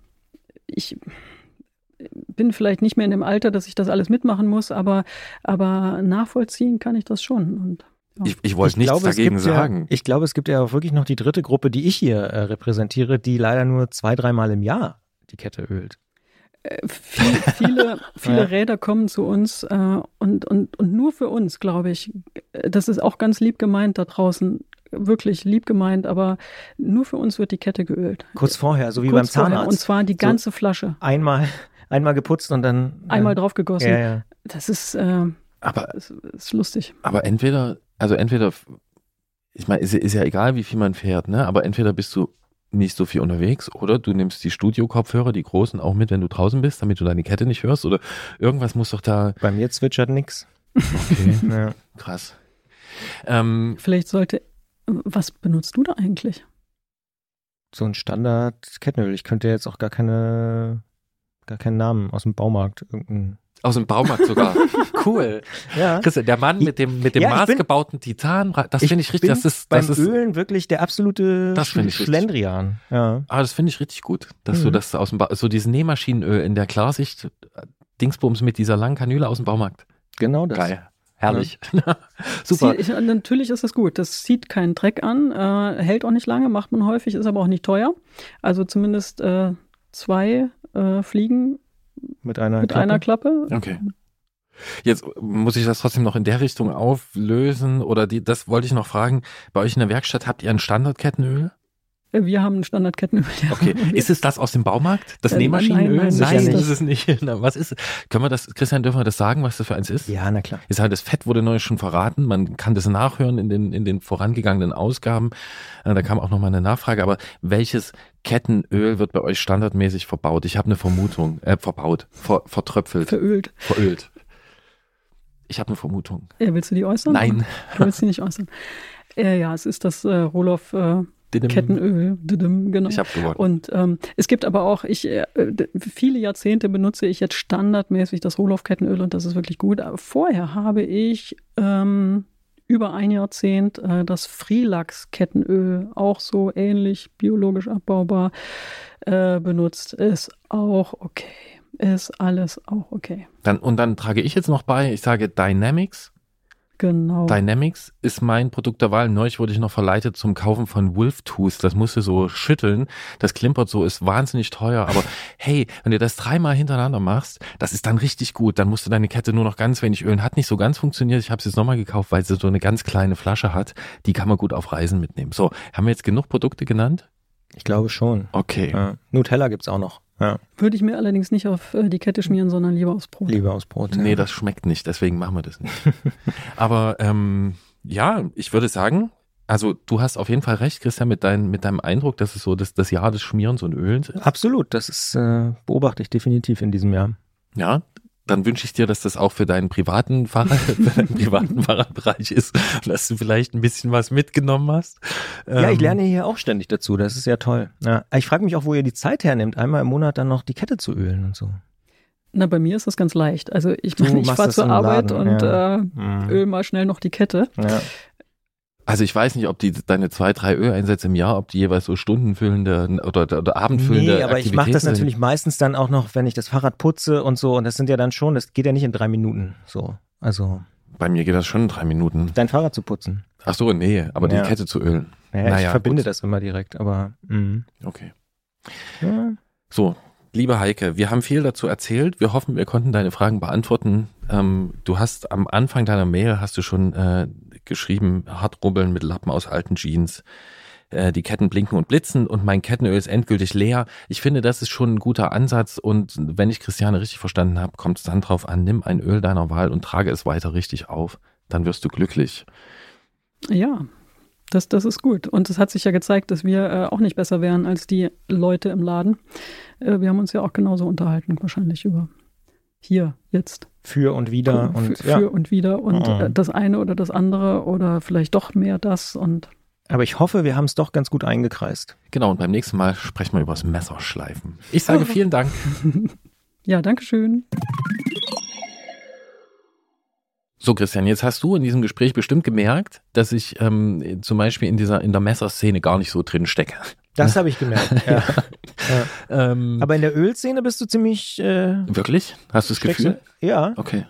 Speaker 4: ich bin vielleicht nicht mehr in dem Alter, dass ich das alles mitmachen muss, aber, aber nachvollziehen kann ich das schon. Und
Speaker 1: ich, ich wollte nichts glaube, dagegen sagen.
Speaker 2: Ja, ich glaube, es gibt ja auch wirklich noch die dritte Gruppe, die ich hier äh, repräsentiere, die leider nur zwei, dreimal im Jahr die Kette ölt.
Speaker 4: Äh, viel, viele, viele ja. Räder kommen zu uns äh, und, und, und nur für uns, glaube ich. Das ist auch ganz lieb gemeint da draußen. Wirklich lieb gemeint, aber nur für uns wird die Kette geölt.
Speaker 2: Kurz vorher, so wie Kurz beim Zahnarzt. Vorher,
Speaker 4: und zwar die ganze so Flasche.
Speaker 2: Einmal, einmal geputzt und dann.
Speaker 4: Einmal äh, drauf gegossen.
Speaker 2: Ja, ja.
Speaker 4: Das ist, äh,
Speaker 1: aber,
Speaker 4: ist, ist lustig.
Speaker 1: Aber entweder also entweder, ich meine, ist, ist ja egal, wie viel man fährt, ne? Aber entweder bist du nicht so viel unterwegs oder du nimmst die Studio-Kopfhörer, die großen, auch mit, wenn du draußen bist, damit du deine Kette nicht hörst oder irgendwas muss doch da.
Speaker 2: Bei mir zwitschert nix.
Speaker 1: Okay, ja. krass.
Speaker 4: Ähm, Vielleicht sollte, was benutzt du da eigentlich?
Speaker 2: So ein Standard-Kettenöl. Ich könnte jetzt auch gar keine, gar keinen Namen aus dem Baumarkt, irgendein
Speaker 1: aus dem Baumarkt sogar. cool.
Speaker 2: Ja.
Speaker 1: Christian, der Mann mit dem, mit dem ja, maßgebauten Titan, das finde ich richtig, das ist,
Speaker 2: das
Speaker 1: beim ist,
Speaker 2: Ölen wirklich der absolute
Speaker 1: das ich
Speaker 2: Schlendrian. Ja.
Speaker 1: Aber das finde ich richtig gut, dass mhm. du das aus dem, ba so dieses Nähmaschinenöl in der Klarsicht, Dingsbums mit dieser langen Kanüle aus dem Baumarkt.
Speaker 2: Genau das.
Speaker 1: Geil. Herrlich.
Speaker 4: Ja. Super. Sie, natürlich ist das gut. Das zieht keinen Dreck an, äh, hält auch nicht lange, macht man häufig, ist aber auch nicht teuer. Also zumindest äh, zwei äh, Fliegen
Speaker 2: mit einer
Speaker 4: mit
Speaker 2: Klappe?
Speaker 4: einer Klappe.
Speaker 1: Okay. Jetzt muss ich das trotzdem noch in der Richtung auflösen oder die, das wollte ich noch fragen. Bei euch in der Werkstatt habt ihr ein Standardkettenöl?
Speaker 4: Wir haben ein Standardkettenöl.
Speaker 1: Ja. Okay. Ist es das aus dem Baumarkt? Das äh, Nähmaschinenöl?
Speaker 2: Nein, nein, nein,
Speaker 1: nein ist es nicht. Na, was ist? Können wir das, Christian, dürfen wir das sagen, was das für eins ist?
Speaker 2: Ja, na klar.
Speaker 1: Ist halt, das Fett wurde neu schon verraten. Man kann das nachhören in den, in den vorangegangenen Ausgaben. Äh, da kam auch noch mal eine Nachfrage. Aber welches Kettenöl wird bei euch standardmäßig verbaut? Ich habe eine Vermutung. Äh, verbaut. Ver, vertröpfelt.
Speaker 4: Verölt.
Speaker 1: Verölt. Ich habe eine Vermutung.
Speaker 4: Ja, willst du die äußern?
Speaker 1: Nein.
Speaker 4: Du willst sie nicht äußern. Äh, ja, es ist das äh, Roloff äh, Kettenöl. Genau.
Speaker 1: Ich habe gewonnen.
Speaker 4: Und ähm, es gibt aber auch, ich äh, viele Jahrzehnte benutze ich jetzt standardmäßig das Roloff Kettenöl und das ist wirklich gut. Aber vorher habe ich ähm, über ein Jahrzehnt äh, das Freelachs Kettenöl, auch so ähnlich biologisch abbaubar, äh, benutzt. Ist auch okay ist alles auch okay.
Speaker 1: Dann, und dann trage ich jetzt noch bei, ich sage Dynamics.
Speaker 4: Genau.
Speaker 1: Dynamics ist mein Produkt der Wahl. Neulich wurde ich noch verleitet zum Kaufen von Wolf Tooth. Das musst du so schütteln. Das klimpert so, ist wahnsinnig teuer. Aber hey, wenn du das dreimal hintereinander machst, das ist dann richtig gut. Dann musst du deine Kette nur noch ganz wenig ölen. Hat nicht so ganz funktioniert. Ich habe es jetzt nochmal gekauft, weil sie so eine ganz kleine Flasche hat. Die kann man gut auf Reisen mitnehmen. So, haben wir jetzt genug Produkte genannt?
Speaker 2: Ich glaube schon.
Speaker 1: Okay. Ja.
Speaker 2: Nutella gibt's auch noch. Ja.
Speaker 4: Würde ich mir allerdings nicht auf äh, die Kette schmieren, sondern lieber aufs Brot.
Speaker 2: Lieber aufs Brot.
Speaker 1: Ja. Nee, das schmeckt nicht, deswegen machen wir das nicht. Aber ähm, ja, ich würde sagen, also du hast auf jeden Fall recht, Christian, mit, dein, mit deinem Eindruck, dass es so das, das Jahr des Schmierens und Ölens ist.
Speaker 2: Absolut, das ist, äh, beobachte ich definitiv in diesem Jahr.
Speaker 1: Ja, dann wünsche ich dir, dass das auch für deinen privaten Fahrrad, für deinen privaten Fahrradbereich ist, dass du vielleicht ein bisschen was mitgenommen hast.
Speaker 2: Ja, ich ähm, lerne hier auch ständig dazu. Das ist ja toll. Ja, ich frage mich auch, wo ihr die Zeit hernimmt, einmal im Monat dann noch die Kette zu ölen und so.
Speaker 4: Na, bei mir ist das ganz leicht. Also ich meine, ich fahre zur Arbeit und ja. äh, mhm. öl mal schnell noch die Kette.
Speaker 2: Ja.
Speaker 1: Also ich weiß nicht, ob die deine zwei, drei Öleinsätze im Jahr, ob die jeweils so stundenfüllende oder, oder abendfüllende
Speaker 2: Nee, aber ich mache das natürlich meistens dann auch noch, wenn ich das Fahrrad putze und so. Und das sind ja dann schon, das geht ja nicht in drei Minuten. So. Also.
Speaker 1: Bei mir geht das schon in drei Minuten.
Speaker 2: dein Fahrrad zu putzen.
Speaker 1: Ach so, nee, aber
Speaker 2: Ja.
Speaker 1: die Kette zu ölen.
Speaker 2: Naja, ich
Speaker 1: Naja,
Speaker 2: verbinde
Speaker 1: gut.
Speaker 2: das immer direkt, aber mhm.
Speaker 1: Okay.
Speaker 2: ja.
Speaker 1: So, liebe Heike, wir haben viel dazu erzählt. Wir hoffen, wir konnten deine Fragen beantworten. Ähm, du hast am Anfang deiner Mail hast du schon äh, geschrieben, hart rubbeln mit Lappen aus alten Jeans. Äh, die Ketten blinken und blitzen und mein Kettenöl ist endgültig leer. Ich finde, das ist schon ein guter Ansatz und wenn ich Christiane richtig verstanden habe, kommt es dann drauf an, nimm ein Öl deiner Wahl und trage es weiter richtig auf. Dann wirst du glücklich.
Speaker 4: Ja, das, das ist gut. Und es hat sich ja gezeigt, dass wir äh, auch nicht besser wären als die Leute im Laden. Äh, wir haben uns ja auch genauso unterhalten, wahrscheinlich über hier, jetzt.
Speaker 2: für und wieder
Speaker 4: für,
Speaker 2: und
Speaker 4: für
Speaker 2: ja.
Speaker 4: und wieder und
Speaker 2: Mhm.
Speaker 4: äh, das eine oder das andere oder vielleicht doch mehr das und
Speaker 2: Aber ich hoffe, wir haben es doch ganz gut eingekreist.
Speaker 1: Genau, und beim nächsten Mal sprechen wir über das Messerschleifen. Ich sage vielen Dank.
Speaker 4: ja, Dankeschön.
Speaker 1: So, Christian, jetzt hast du in diesem Gespräch bestimmt gemerkt, dass ich ähm, zum Beispiel in dieser in der Messerszene gar nicht so drin stecke.
Speaker 2: Das habe ich gemerkt. ja.
Speaker 1: Ähm,
Speaker 2: Aber in der Ölszene bist du ziemlich äh,
Speaker 1: wirklich? Hast du das Gefühl?
Speaker 2: du- Ja.
Speaker 1: Okay,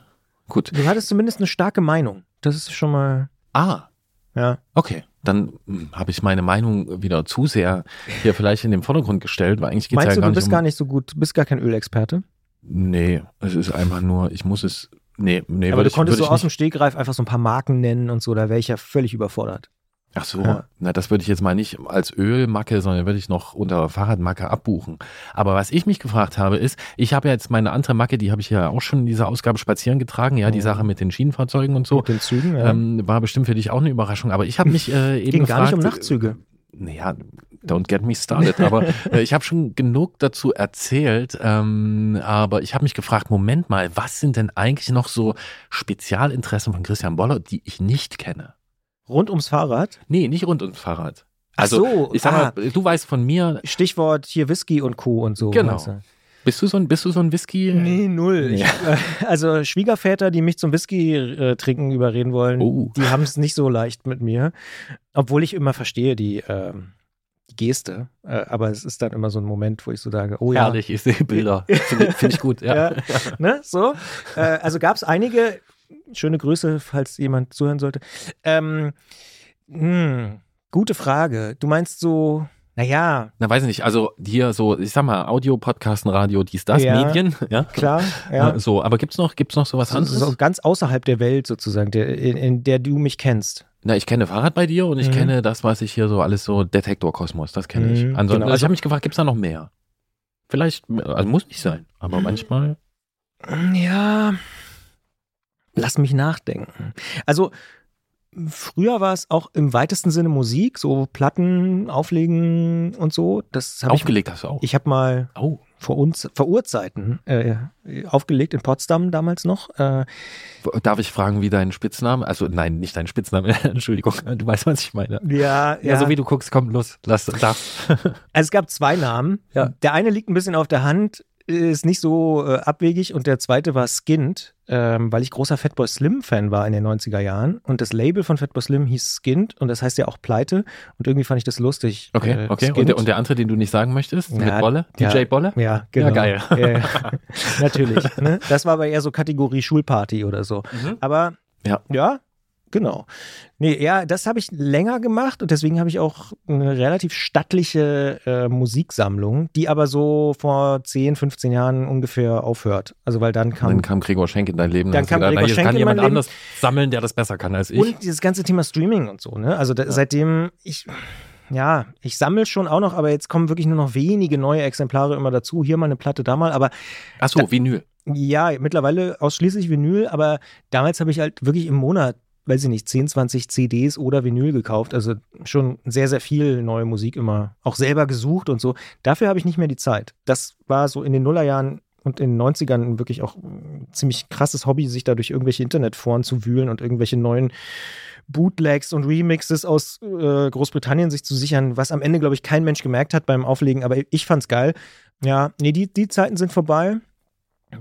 Speaker 1: gut.
Speaker 2: Du hattest zumindest eine starke Meinung. Das ist schon mal.
Speaker 1: Ah,
Speaker 2: Ja.
Speaker 1: okay. Dann hm, habe ich meine Meinung wieder zu sehr hier vielleicht in den Vordergrund gestellt, weil eigentlich geht es
Speaker 2: Meinst
Speaker 1: ja
Speaker 2: du,
Speaker 1: gar
Speaker 2: du
Speaker 1: nicht
Speaker 2: bist
Speaker 1: um,
Speaker 2: gar nicht so gut, bist gar kein Ölexperte?
Speaker 1: Nee, es ist einfach nur, ich muss es. Nee, nee,
Speaker 2: Aber du
Speaker 1: ich,
Speaker 2: konntest so aus dem. Stegreif einfach so ein paar Marken nennen und so, da wäre ich ja völlig überfordert.
Speaker 1: Ach so,
Speaker 2: Ja.
Speaker 1: na, das würde ich jetzt mal nicht als Ölmacke, sondern würde ich noch unter Fahrradmacke abbuchen. Aber was ich mich gefragt habe, ist, ich habe ja jetzt meine andere Macke, die habe ich ja auch schon in dieser Ausgabe spazieren getragen, ja, die. Sache mit den Schienenfahrzeugen und so.
Speaker 2: Mit den Zügen, ja.
Speaker 1: Ähm, war bestimmt für dich auch eine Überraschung, aber ich habe mich äh, eben
Speaker 2: Ging
Speaker 1: gefragt,
Speaker 2: gar nicht um Nachtzüge.
Speaker 1: Naja, don't get me started, aber äh, ich habe schon genug dazu erzählt, ähm, aber ich habe mich gefragt, Moment mal, was sind denn eigentlich noch so Spezialinteressen von Christian Boller, die ich nicht kenne?
Speaker 2: Rund ums Fahrrad.
Speaker 1: Nee, nicht rund ums Fahrrad.
Speaker 2: Ach
Speaker 1: Also,
Speaker 2: so,
Speaker 1: ich sag
Speaker 2: ah.
Speaker 1: mal, du weißt von mir,
Speaker 2: Stichwort hier Whisky und Co. und so.
Speaker 1: Genau.
Speaker 2: meinst du?
Speaker 1: Bist du so ein, bist du so ein Whisky?
Speaker 2: Nee, null. Ich,
Speaker 1: Ja.
Speaker 2: äh, also Schwiegerväter, die mich zum Whisky äh, trinken überreden wollen,
Speaker 1: Oh.
Speaker 2: die haben es nicht so leicht mit mir. Obwohl ich immer verstehe die, ähm, die Geste. Äh, aber es ist dann immer so ein Moment, wo ich so sage, oh ja.
Speaker 1: Herrlich, ich sehe Bilder. Finde find ich gut, ja.
Speaker 2: Ja. Ne, so. Äh, also gab es einige, schöne Grüße, falls jemand zuhören sollte. Ähm, hm, gute Frage. Du meinst so, naja,
Speaker 1: Na, weiß ich nicht, also hier so, ich sag mal, Audio, Podcasten, Radio, dies, das,
Speaker 2: Ja.
Speaker 1: Medien, ja.
Speaker 2: klar, ja.
Speaker 1: So, aber gibt's noch, gibt's noch sowas
Speaker 2: So,
Speaker 1: anderes?
Speaker 2: so ganz außerhalb der Welt sozusagen, der, in, in der du mich kennst.
Speaker 1: Na, ich kenne Fahrrad bei dir und ich
Speaker 2: Mhm.
Speaker 1: kenne das, was ich hier so alles so Detektorkosmos, das kenne ich.
Speaker 2: Mhm,
Speaker 1: Ansonsten,
Speaker 2: genau.
Speaker 1: also ich habe mich gefragt, gibt's da noch mehr? Vielleicht, also muss nicht sein, aber
Speaker 2: Mhm.
Speaker 1: manchmal.
Speaker 2: Ja, lass mich nachdenken. Also früher war es auch im weitesten Sinne Musik, so Platten auflegen und so. Das habe ich.
Speaker 1: Aufgelegt hast du auch.
Speaker 2: Ich habe mal
Speaker 1: oh,
Speaker 2: vor uns, vor Urzeiten äh, aufgelegt in Potsdam damals noch. Äh,
Speaker 1: darf ich fragen, wie dein Spitzname, also nein, nicht dein Spitzname, Entschuldigung, du weißt, was ich meine.
Speaker 2: ja,
Speaker 1: Ja, so wie du guckst, komm, los, lass, darf.
Speaker 2: Also es gab zwei Namen.
Speaker 1: Ja.
Speaker 2: Der eine liegt ein bisschen auf der Hand, ist nicht so äh, abwegig und der zweite war Skint, ähm, weil ich großer Fatboy Slim Fan war in den 90er Jahren und das Label von Fatboy Slim hieß Skint und das heißt ja auch Pleite und irgendwie fand ich das lustig.
Speaker 1: Okay,
Speaker 2: Äh,
Speaker 1: okay. Und der, und der andere, den du nicht sagen möchtest,
Speaker 2: Ja,
Speaker 1: mit Bolle?
Speaker 2: ja.
Speaker 1: DJ Bolle?
Speaker 2: ja, genau.
Speaker 1: Ja, geil.
Speaker 2: Ja, ja. Natürlich. Ne? Das war aber eher so Kategorie Schulparty oder so.
Speaker 1: Mhm.
Speaker 2: Aber
Speaker 1: Ja.
Speaker 2: ja, genau. Nee, ja, das habe ich länger gemacht und deswegen habe ich auch eine relativ stattliche äh, Musiksammlung, die aber so vor 10, 15 Jahren ungefähr aufhört. Also weil dann kam
Speaker 1: Dann kam Gregor Schenk in dein Leben.
Speaker 2: Dann kam
Speaker 1: gedacht,
Speaker 2: Gregor Schenk
Speaker 1: kann
Speaker 2: in
Speaker 1: jemand
Speaker 2: Leben.
Speaker 1: anders sammeln, der das besser kann als ich.
Speaker 2: und dieses ganze Thema Streaming und so, ne? Also da, seitdem ich ja, ich sammle schon auch noch, aber jetzt kommen wirklich nur noch wenige neue Exemplare immer dazu. Hier mal eine Platte, da mal, aber
Speaker 1: Ach so, Vinyl.
Speaker 2: Ja, mittlerweile ausschließlich Vinyl, aber damals habe ich halt wirklich im Monat, weiß ich nicht, 10, 20 CDs oder Vinyl gekauft. Also schon sehr, sehr viel neue Musik immer auch selber gesucht und so. Dafür habe ich nicht mehr die Zeit. Das war so in den Nullerjahren und in den 90ern wirklich auch ein ziemlich krasses Hobby, sich da durch irgendwelche Internetforen zu wühlen und irgendwelche neuen Bootlegs und Remixes aus äh, Großbritannien sich zu sichern, was am Ende, glaube ich, kein Mensch gemerkt hat beim Auflegen, aber ich fand's geil. Ja, nee, die, die Zeiten sind vorbei.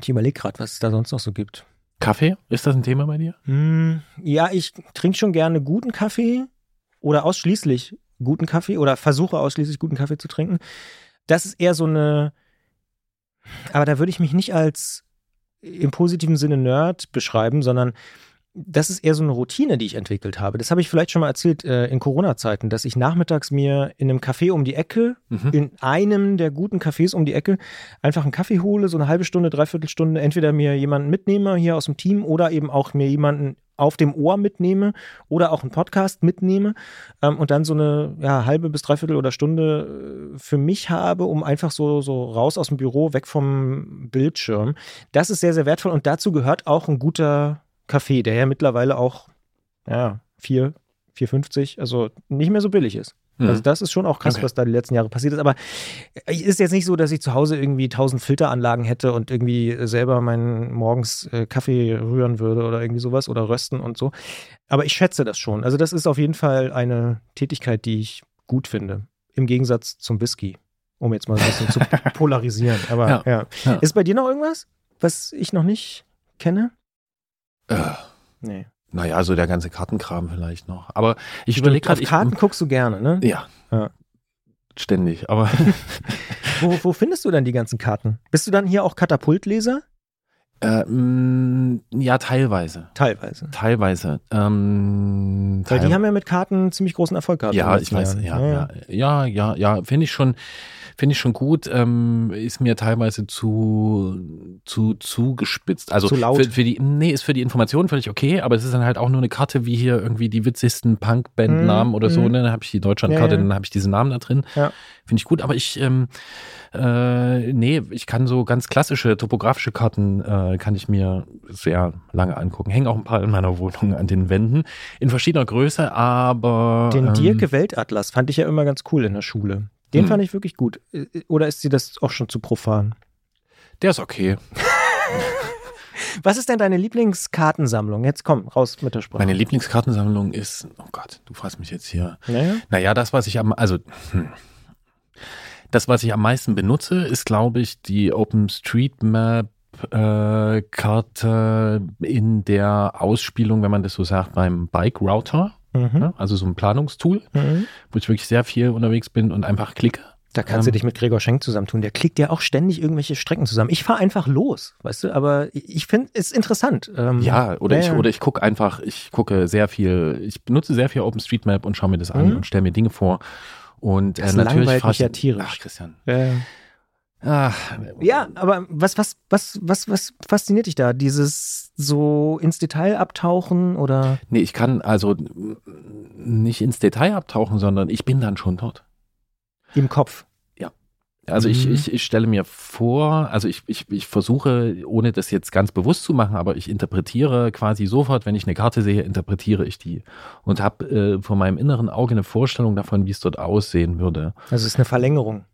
Speaker 2: Ich überlege gerade, was es da sonst noch so gibt.
Speaker 1: Kaffee? Ist das ein Thema bei dir?
Speaker 2: Hm, ja, ich trinke schon gerne guten Kaffee. oder ausschließlich guten Kaffee oder versuche ausschließlich guten Kaffee zu trinken. Das ist eher so eine, aber da würde ich mich nicht als im positiven Sinne Nerd beschreiben, sondern das ist eher so eine Routine, die ich entwickelt habe. Das habe ich vielleicht schon mal erzählt äh, in Corona-Zeiten, dass ich nachmittags mir in einem Café um die Ecke, mhm. in einem der guten Cafés um die Ecke, einfach einen Kaffee hole, so eine halbe Stunde, dreiviertel Stunde, entweder mir jemanden mitnehme hier aus dem Team oder eben auch mir jemanden auf dem Ohr mitnehme oder auch einen Podcast mitnehme ähm, und dann so eine ja, halbe bis dreiviertel oder Stunde äh, für mich habe, um einfach so, so raus aus dem Büro, weg vom Bildschirm. Das ist sehr, sehr wertvoll und dazu gehört auch ein guter Kaffee, der ja mittlerweile auch ja, 4, 4,50, also nicht mehr so billig ist. Mhm. Also das ist schon auch krass, okay. was da die letzten Jahre passiert ist. Aber es ist jetzt nicht so, dass ich zu Hause irgendwie tausend Filteranlagen hätte und irgendwie selber meinen morgens äh, Kaffee rühren würde oder irgendwie sowas oder rösten und so. Aber ich schätze das schon. Also das ist auf jeden Fall eine Tätigkeit, die ich gut finde. Im Gegensatz zum Whisky, um jetzt mal ein bisschen zu polarisieren. Aber ja. Ja. ja. Ist bei dir noch irgendwas, was ich noch nicht kenne?
Speaker 1: Äh. Nee. Naja, so der ganze Kartenkram vielleicht noch. Aber ich überlege gerade.
Speaker 2: Karten ich, guckst du gerne, ne?
Speaker 1: Ja. ja. Ständig, aber.
Speaker 2: wo, wo findest du denn die ganzen Karten? Bist du dann hier auch Katapultleser?
Speaker 1: Äh, mh, ja, teilweise.
Speaker 2: Teilweise.
Speaker 1: Teilweise. Ähm,
Speaker 2: Weil die haben ja mit Karten ziemlich großen Erfolg gehabt.
Speaker 1: Ja, ich weiß, ja, ja, ja, ja, ja, finde ich schon, finde ich schon gut. Ähm, ist mir teilweise zu, zu, zu gespitzt. Also
Speaker 2: zu laut.
Speaker 1: Für, für, die, nee, ist für die Information völlig okay, aber es ist dann halt auch nur eine Karte wie hier irgendwie die witzigsten Punk-Band-Namen mm, oder so. Mm. Ne? Dann habe ich die Deutschlandkarte, ja, ja. dann habe ich diese Namen da drin. Ja. Finde ich gut, aber ich, ähm, äh, nee, ich kann so ganz klassische topografische Karten, äh, kann ich mir sehr lange angucken. Hängen auch ein paar in meiner Wohnung an den Wänden. In verschiedener Größe, aber.
Speaker 2: Den ähm, Dirke Weltatlas fand ich ja immer ganz cool in der Schule. Den hm. fand ich wirklich gut. Äh, oder ist dir das auch schon zu profan?
Speaker 1: Der ist okay.
Speaker 2: Was ist denn deine Lieblingskartensammlung? Jetzt komm, raus mit der Sprache.
Speaker 1: Meine Lieblingskartensammlung ist, oh Gott, du fragst mich jetzt hier. Naja, naja das, was ich am, also, hm. das, was ich am meisten benutze, ist, glaube ich, die OpenStreetMap äh, Karte in der Ausspielung, wenn man das so sagt, beim Bike Router. Mhm. Ja, also so ein Planungstool, mhm. wo ich wirklich sehr viel unterwegs bin und einfach klicke.
Speaker 2: Da kannst ähm, du dich mit Gregor Schenk zusammentun. Der klickt ja auch ständig irgendwelche Strecken zusammen. Ich fahre einfach los, weißt du, aber ich finde es interessant.
Speaker 1: Ähm, ja, oder ja, ich, oder ich gucke einfach, ich gucke sehr viel, ich benutze sehr viel OpenStreetMap und schaue mir das an mhm. und stelle mir Dinge vor. Und
Speaker 2: äh, natürlich fahre ich. Ja tierisch.
Speaker 1: Ach, Christian.
Speaker 2: Ja. Ach, ja, aber was, was, was, was, was fasziniert dich da? Dieses so ins Detail abtauchen oder?
Speaker 1: Nee, ich kann also nicht ins Detail abtauchen, sondern ich bin dann schon dort.
Speaker 2: Im Kopf.
Speaker 1: Ja. Also mhm. ich, ich, ich stelle mir vor, also ich, ich, ich versuche, ohne das jetzt ganz bewusst zu machen, aber ich interpretiere quasi sofort, wenn ich eine Karte sehe, interpretiere ich die und habe äh, vor meinem inneren Auge eine Vorstellung davon, wie es dort aussehen würde.
Speaker 2: Also es ist eine Verlängerung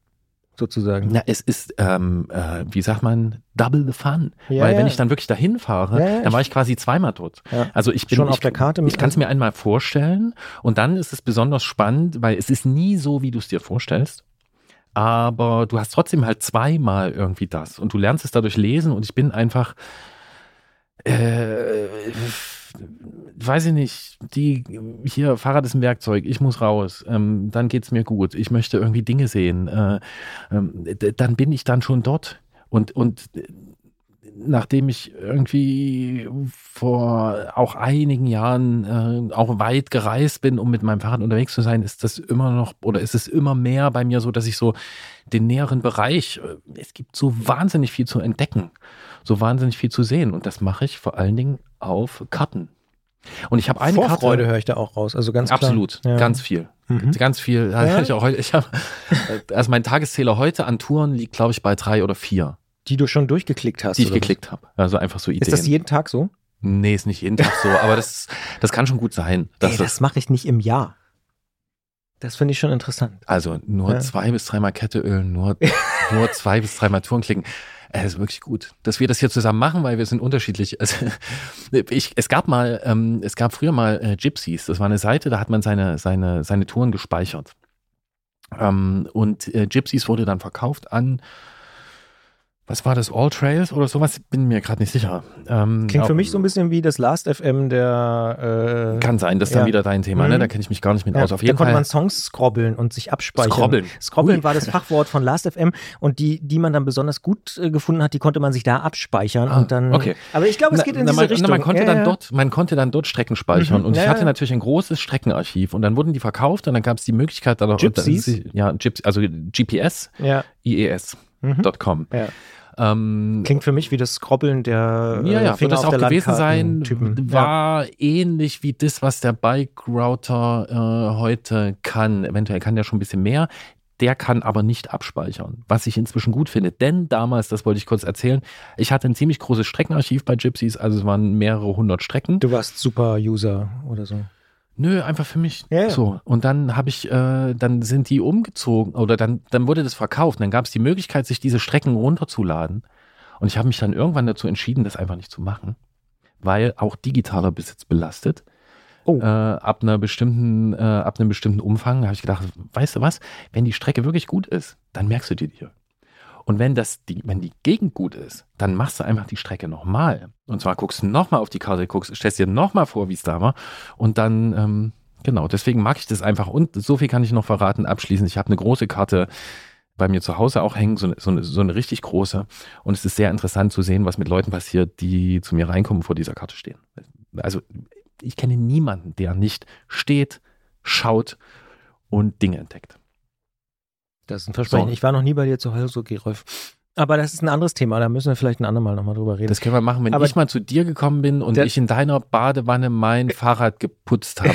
Speaker 2: sozusagen.
Speaker 1: Na, es ist, ähm, äh, wie sagt man, double the fun. Ja, Weil ja. wenn ich dann wirklich dahin fahre, ja, dann war ich quasi zweimal dort. Also ich bin
Speaker 2: schon
Speaker 1: ich,
Speaker 2: auf der Karte.
Speaker 1: Ich kann es mir einmal vorstellen und dann ist es besonders spannend, weil es ist nie so, wie du es dir vorstellst. Aber du hast trotzdem halt zweimal irgendwie das und du lernst es dadurch lesen und ich bin einfach äh, weiß ich nicht, die hier, Fahrrad ist ein Werkzeug, ich muss raus, ähm, dann es mir gut, ich möchte irgendwie Dinge sehen, äh, äh, dann bin ich dann schon dort. Und, und nachdem ich irgendwie vor auch einigen Jahren äh, auch weit gereist bin, um mit meinem Fahrrad unterwegs zu sein, ist das immer noch oder ist es immer mehr bei mir so, dass ich so den näheren Bereich, äh, es gibt so wahnsinnig viel zu entdecken, so wahnsinnig viel zu sehen und das mache ich vor allen Dingen auf Karten. Und ich habe eine
Speaker 2: Vorfreude höre ich da auch raus, also ganz
Speaker 1: absolut,
Speaker 2: ja.
Speaker 1: ganz viel, mhm. ganz viel. Ja. Ich auch heute, ich habe, also mein Tageszähler heute an Touren liegt, glaube ich, bei drei oder vier.
Speaker 2: Die du schon durchgeklickt hast?
Speaker 1: Die ich geklickt habe. Also einfach so Ideen.
Speaker 2: Ist das jeden Tag so?
Speaker 1: Nee, ist nicht jeden Tag so, aber das, das kann schon gut sein.
Speaker 2: Ey, das mache ich nicht im Jahr. Das finde ich schon interessant.
Speaker 1: Also nur ja. zwei bis dreimal Kette ölen, nur, nur zwei bis dreimal Touren klicken. Es ist wirklich gut, dass wir das hier zusammen machen, weil wir sind unterschiedlich. Also, ich, es gab mal, ähm, es gab früher mal äh, Gypsies. Das war eine Seite, da hat man seine, seine, seine Touren gespeichert. Ähm, und äh, Gypsies wurde dann verkauft an was war das, All Trails oder sowas? Bin mir gerade nicht sicher.
Speaker 2: Ähm, Klingt für mich so ein bisschen wie das Last FM der.
Speaker 1: Äh, kann sein, das ist ja. dann wieder dein Thema, ne? mhm. ne? Da kenne ich mich gar nicht mit ja, aus.
Speaker 2: Auf jeden da konnte man Songs scrobbeln und sich abspeichern. Scrobbeln. Scrobbeln war das Fachwort von Last FM und die, die man dann besonders gut äh, gefunden hat, die konnte man sich da abspeichern ah, und dann.
Speaker 1: Okay.
Speaker 2: Aber ich glaube, es geht in na, diese
Speaker 1: man,
Speaker 2: Richtung.
Speaker 1: Na, man konnte ja, dann dort, man konnte dann dort Strecken speichern mhm. und ich hatte natürlich ein großes Streckenarchiv und dann wurden die verkauft und dann gab es die Möglichkeit, da
Speaker 2: Gypsies?
Speaker 1: ja, Gypsy, also GPS. IES.com. Ja.
Speaker 2: Ähm, Klingt für mich wie das Skrobbeln der
Speaker 1: äh, ja, ja, Finger wird das auch gewesen sein. Typen. War ja. ähnlich wie das, was der Bike Router äh, heute kann. Eventuell kann der schon ein bisschen mehr. Der kann aber nicht abspeichern, was ich inzwischen gut finde. Denn damals, das wollte ich kurz erzählen, ich hatte ein ziemlich großes Streckenarchiv bei Gypsies, also es waren mehrere hundert Strecken.
Speaker 2: Du warst Super-User oder so.
Speaker 1: Nö, einfach für mich. Ja. So. Und dann habe ich, äh, dann sind die umgezogen oder dann, dann wurde das verkauft. dann gab es die Möglichkeit, sich diese Strecken runterzuladen. Und ich habe mich dann irgendwann dazu entschieden, das einfach nicht zu machen, weil auch digitaler Besitz belastet. Oh. Äh, ab einer bestimmten, äh, ab einem bestimmten Umfang habe ich gedacht, weißt du was, wenn die Strecke wirklich gut ist, dann merkst du die dir. Und wenn das die, wenn die Gegend gut ist, dann machst du einfach die Strecke nochmal. Und zwar guckst du nochmal auf die Karte, guckst, stellst dir nochmal vor, wie es da war. Und dann, ähm, genau, deswegen mag ich das einfach. Und so viel kann ich noch verraten, abschließend. Ich habe eine große Karte bei mir zu Hause auch hängen, so eine, so, eine, so eine richtig große. Und es ist sehr interessant zu sehen, was mit Leuten passiert, die zu mir reinkommen, vor dieser Karte stehen. Also ich kenne niemanden, der nicht steht, schaut und Dinge entdeckt.
Speaker 2: Das ist ein Versprechen. So. Ich war noch nie bei dir zu Hause, Gerolf. Aber das ist ein anderes Thema, da müssen wir vielleicht ein andermal nochmal drüber reden.
Speaker 1: Das können wir machen, wenn Aber ich mal zu dir gekommen bin und ich in deiner Badewanne mein Fahrrad geputzt habe.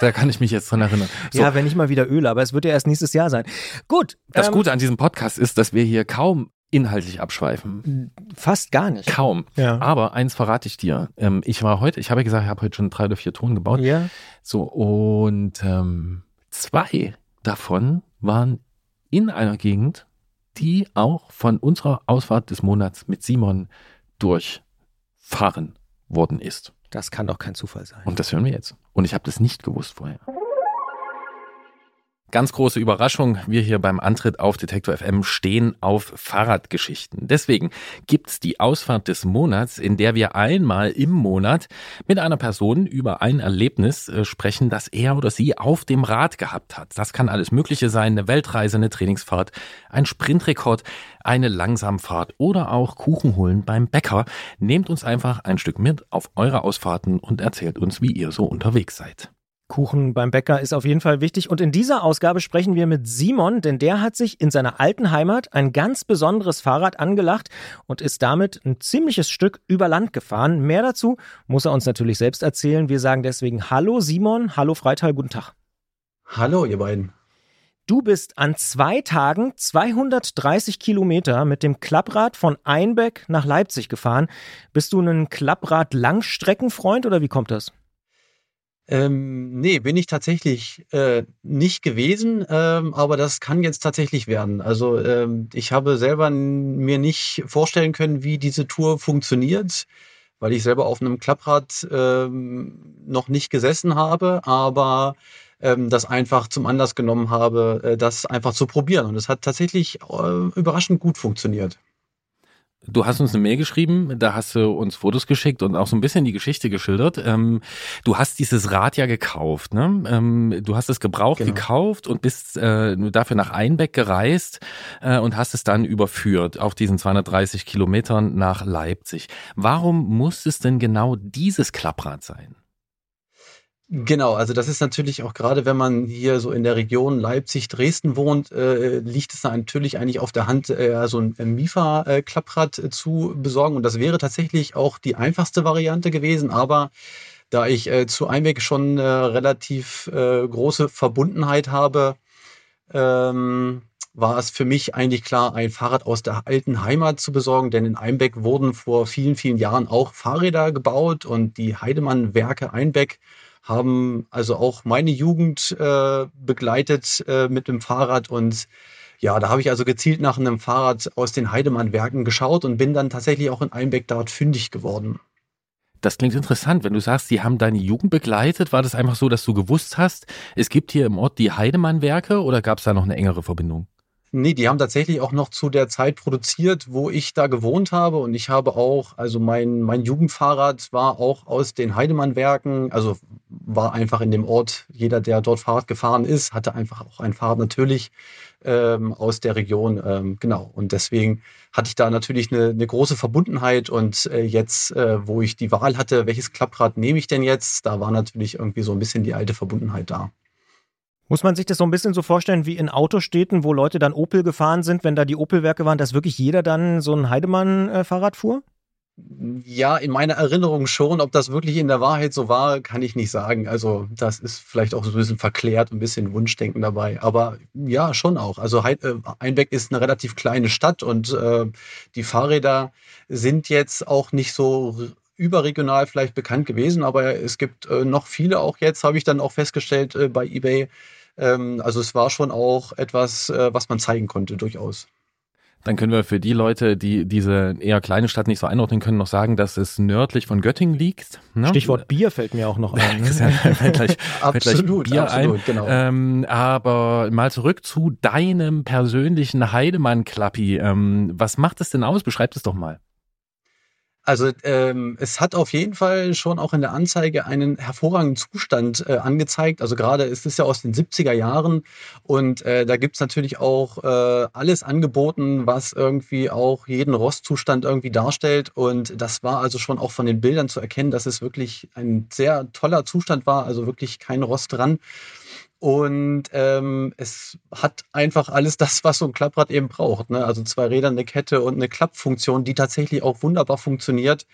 Speaker 1: da kann ich mich jetzt dran erinnern.
Speaker 2: So. Ja, wenn ich mal wieder öle, aber es wird ja erst nächstes Jahr sein. Gut.
Speaker 1: Das ähm, Gute an diesem Podcast ist, dass wir hier kaum inhaltlich abschweifen.
Speaker 2: Fast gar nicht.
Speaker 1: Kaum. Ja. Aber eins verrate ich dir. Ähm, ich war heute, ich habe ja gesagt, ich habe heute schon drei oder vier Touren gebaut. Ja. So, und ähm, zwei davon waren in einer Gegend, die auch von unserer Ausfahrt des Monats mit Simon durchfahren worden ist.
Speaker 2: Das kann doch kein Zufall sein.
Speaker 1: Und das hören wir jetzt. Und ich habe das nicht gewusst vorher. Ganz große Überraschung, wir hier beim Antritt auf Detektor FM stehen auf Fahrradgeschichten. Deswegen gibt's die Ausfahrt des Monats, in der wir einmal im Monat mit einer Person über ein Erlebnis äh, sprechen, das er oder sie auf dem Rad gehabt hat. Das kann alles Mögliche sein, eine Weltreise, eine Trainingsfahrt, ein Sprintrekord, eine Langsamfahrt oder auch Kuchen holen beim Bäcker. Nehmt uns einfach ein Stück mit auf eure Ausfahrten und erzählt uns, wie ihr so unterwegs seid.
Speaker 2: Kuchen beim Bäcker ist auf jeden Fall wichtig. Und in dieser Ausgabe sprechen wir mit Simon, denn der hat sich in seiner alten Heimat ein ganz besonderes Fahrrad angelacht und ist damit ein ziemliches Stück über Land gefahren. Mehr dazu muss er uns natürlich selbst erzählen. Wir sagen deswegen Hallo Simon, hallo Freital, guten Tag.
Speaker 3: Hallo ihr beiden.
Speaker 2: Du bist an zwei Tagen 230 Kilometer mit dem Klapprad von Einbeck nach Leipzig gefahren. Bist du ein Klapprad-Langstreckenfreund oder wie kommt das?
Speaker 3: Ähm, nee, bin ich tatsächlich äh, nicht gewesen, ähm, aber das kann jetzt tatsächlich werden. Also ähm, ich habe selber mir nicht vorstellen können, wie diese Tour funktioniert, weil ich selber auf einem Klapprad ähm, noch nicht gesessen habe, aber ähm, das einfach zum Anlass genommen habe, äh, das einfach zu probieren. Und es hat tatsächlich äh, überraschend gut funktioniert.
Speaker 1: Du hast uns eine Mail geschrieben, da hast du uns Fotos geschickt und auch so ein bisschen die Geschichte geschildert. Ähm, du hast dieses Rad ja gekauft, ne? Ähm, du hast es gebraucht genau. gekauft und bist äh, dafür nach Einbeck gereist äh, und hast es dann überführt auf diesen 230 Kilometern nach Leipzig. Warum muss es denn genau dieses Klapprad sein?
Speaker 3: Genau, also das ist natürlich auch gerade, wenn man hier so in der Region Leipzig, Dresden wohnt, äh, liegt es natürlich eigentlich auf der Hand, äh, so ein Mifa-Klapprad äh, zu besorgen. Und das wäre tatsächlich auch die einfachste Variante gewesen. Aber da ich äh, zu Einweg schon äh, relativ große Verbundenheit habe, ähm, war es für mich eigentlich klar, ein Fahrrad aus der alten Heimat zu besorgen, denn in Einbeck wurden vor vielen, vielen Jahren auch Fahrräder gebaut und die Heidemann-Werke Einbeck haben also auch meine Jugend äh, begleitet äh, mit dem Fahrrad und ja, da habe ich also gezielt nach einem Fahrrad aus den Heidemann-Werken geschaut und bin dann tatsächlich auch in Einbeck dort fündig geworden.
Speaker 1: Das klingt interessant. Wenn du sagst, sie haben deine Jugend begleitet, war das einfach so, dass du gewusst hast, es gibt hier im Ort die Heidemann-Werke oder gab es da noch eine engere Verbindung?
Speaker 3: Nee, die haben tatsächlich auch noch zu der Zeit produziert, wo ich da gewohnt habe. Und ich habe auch, also mein, mein Jugendfahrrad war auch aus den Heidemann-Werken, also war einfach in dem Ort, jeder, der dort Fahrrad gefahren ist, hatte einfach auch ein Fahrrad natürlich ähm, aus der Region. Ähm, genau. Und deswegen hatte ich da natürlich eine, eine große Verbundenheit. Und äh, jetzt, äh, wo ich die Wahl hatte, welches Klapprad nehme ich denn jetzt, da war natürlich irgendwie so ein bisschen die alte Verbundenheit da.
Speaker 2: Muss man sich das so ein bisschen so vorstellen wie in Autostädten, wo Leute dann Opel gefahren sind, wenn da die Opel-Werke waren, dass wirklich jeder dann so ein Heidemann-Fahrrad fuhr?
Speaker 3: Ja, in meiner Erinnerung schon. Ob das wirklich in der Wahrheit so war, kann ich nicht sagen. Also, das ist vielleicht auch so ein bisschen verklärt, ein bisschen Wunschdenken dabei. Aber ja, schon auch. Also, äh, Einbeck ist eine relativ kleine Stadt und äh, die Fahrräder sind jetzt auch nicht so überregional vielleicht bekannt gewesen, aber es gibt äh, noch viele auch jetzt, habe ich dann auch festgestellt äh, bei eBay, ähm, also es war schon auch etwas, äh, was man zeigen konnte, durchaus.
Speaker 1: Dann können wir für die Leute, die diese eher kleine Stadt nicht so einordnen können, noch sagen, dass es nördlich von Göttingen liegt.
Speaker 2: Ne? Stichwort Bier fällt mir auch noch ein.
Speaker 1: Fällt gleich, absolut, Bier absolut, ein. Genau. Ähm, aber mal zurück zu deinem persönlichen Heidemann-Klappi. Ähm, was macht es denn aus? Beschreib es doch mal.
Speaker 3: Also ähm, es hat auf jeden Fall schon auch in der Anzeige einen hervorragenden Zustand äh, angezeigt. Also gerade ist es ja aus den 70er Jahren und äh, da gibt's natürlich auch äh, alles angeboten, was irgendwie auch jeden Rostzustand irgendwie darstellt. Und das war also schon auch von den Bildern zu erkennen, dass es wirklich ein sehr toller Zustand war, also wirklich kein Rost dran. Und ähm, es hat einfach alles das, was so ein Klapprad eben braucht. Ne? Also zwei Räder, eine Kette und eine Klappfunktion, die tatsächlich auch wunderbar funktioniert.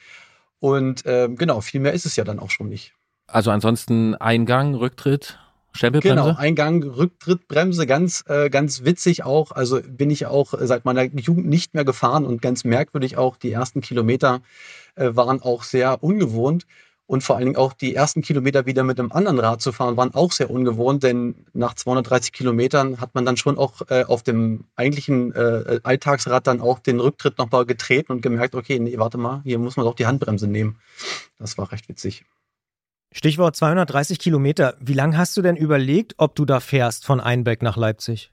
Speaker 3: Und ähm, genau, viel mehr ist es ja dann auch schon nicht.
Speaker 1: Also ansonsten Eingang, Rücktritt, Stempelbremse?
Speaker 3: Genau, Eingang, Rücktritt, Bremse, ganz, äh, ganz witzig auch. Also bin ich auch seit meiner Jugend nicht mehr gefahren und ganz merkwürdig auch, die ersten Kilometer äh, waren auch sehr ungewohnt. Und vor allen Dingen auch die ersten Kilometer wieder mit einem anderen Rad zu fahren, waren auch sehr ungewohnt, denn nach 230 Kilometern hat man dann schon auch äh, auf dem eigentlichen äh, Alltagsrad dann auch den Rücktritt nochmal getreten und gemerkt, okay, nee, warte mal, hier muss man doch die Handbremse nehmen. Das war recht witzig.
Speaker 2: Stichwort 230 Kilometer. Wie lange hast du denn überlegt, ob du da fährst von Einbeck nach Leipzig?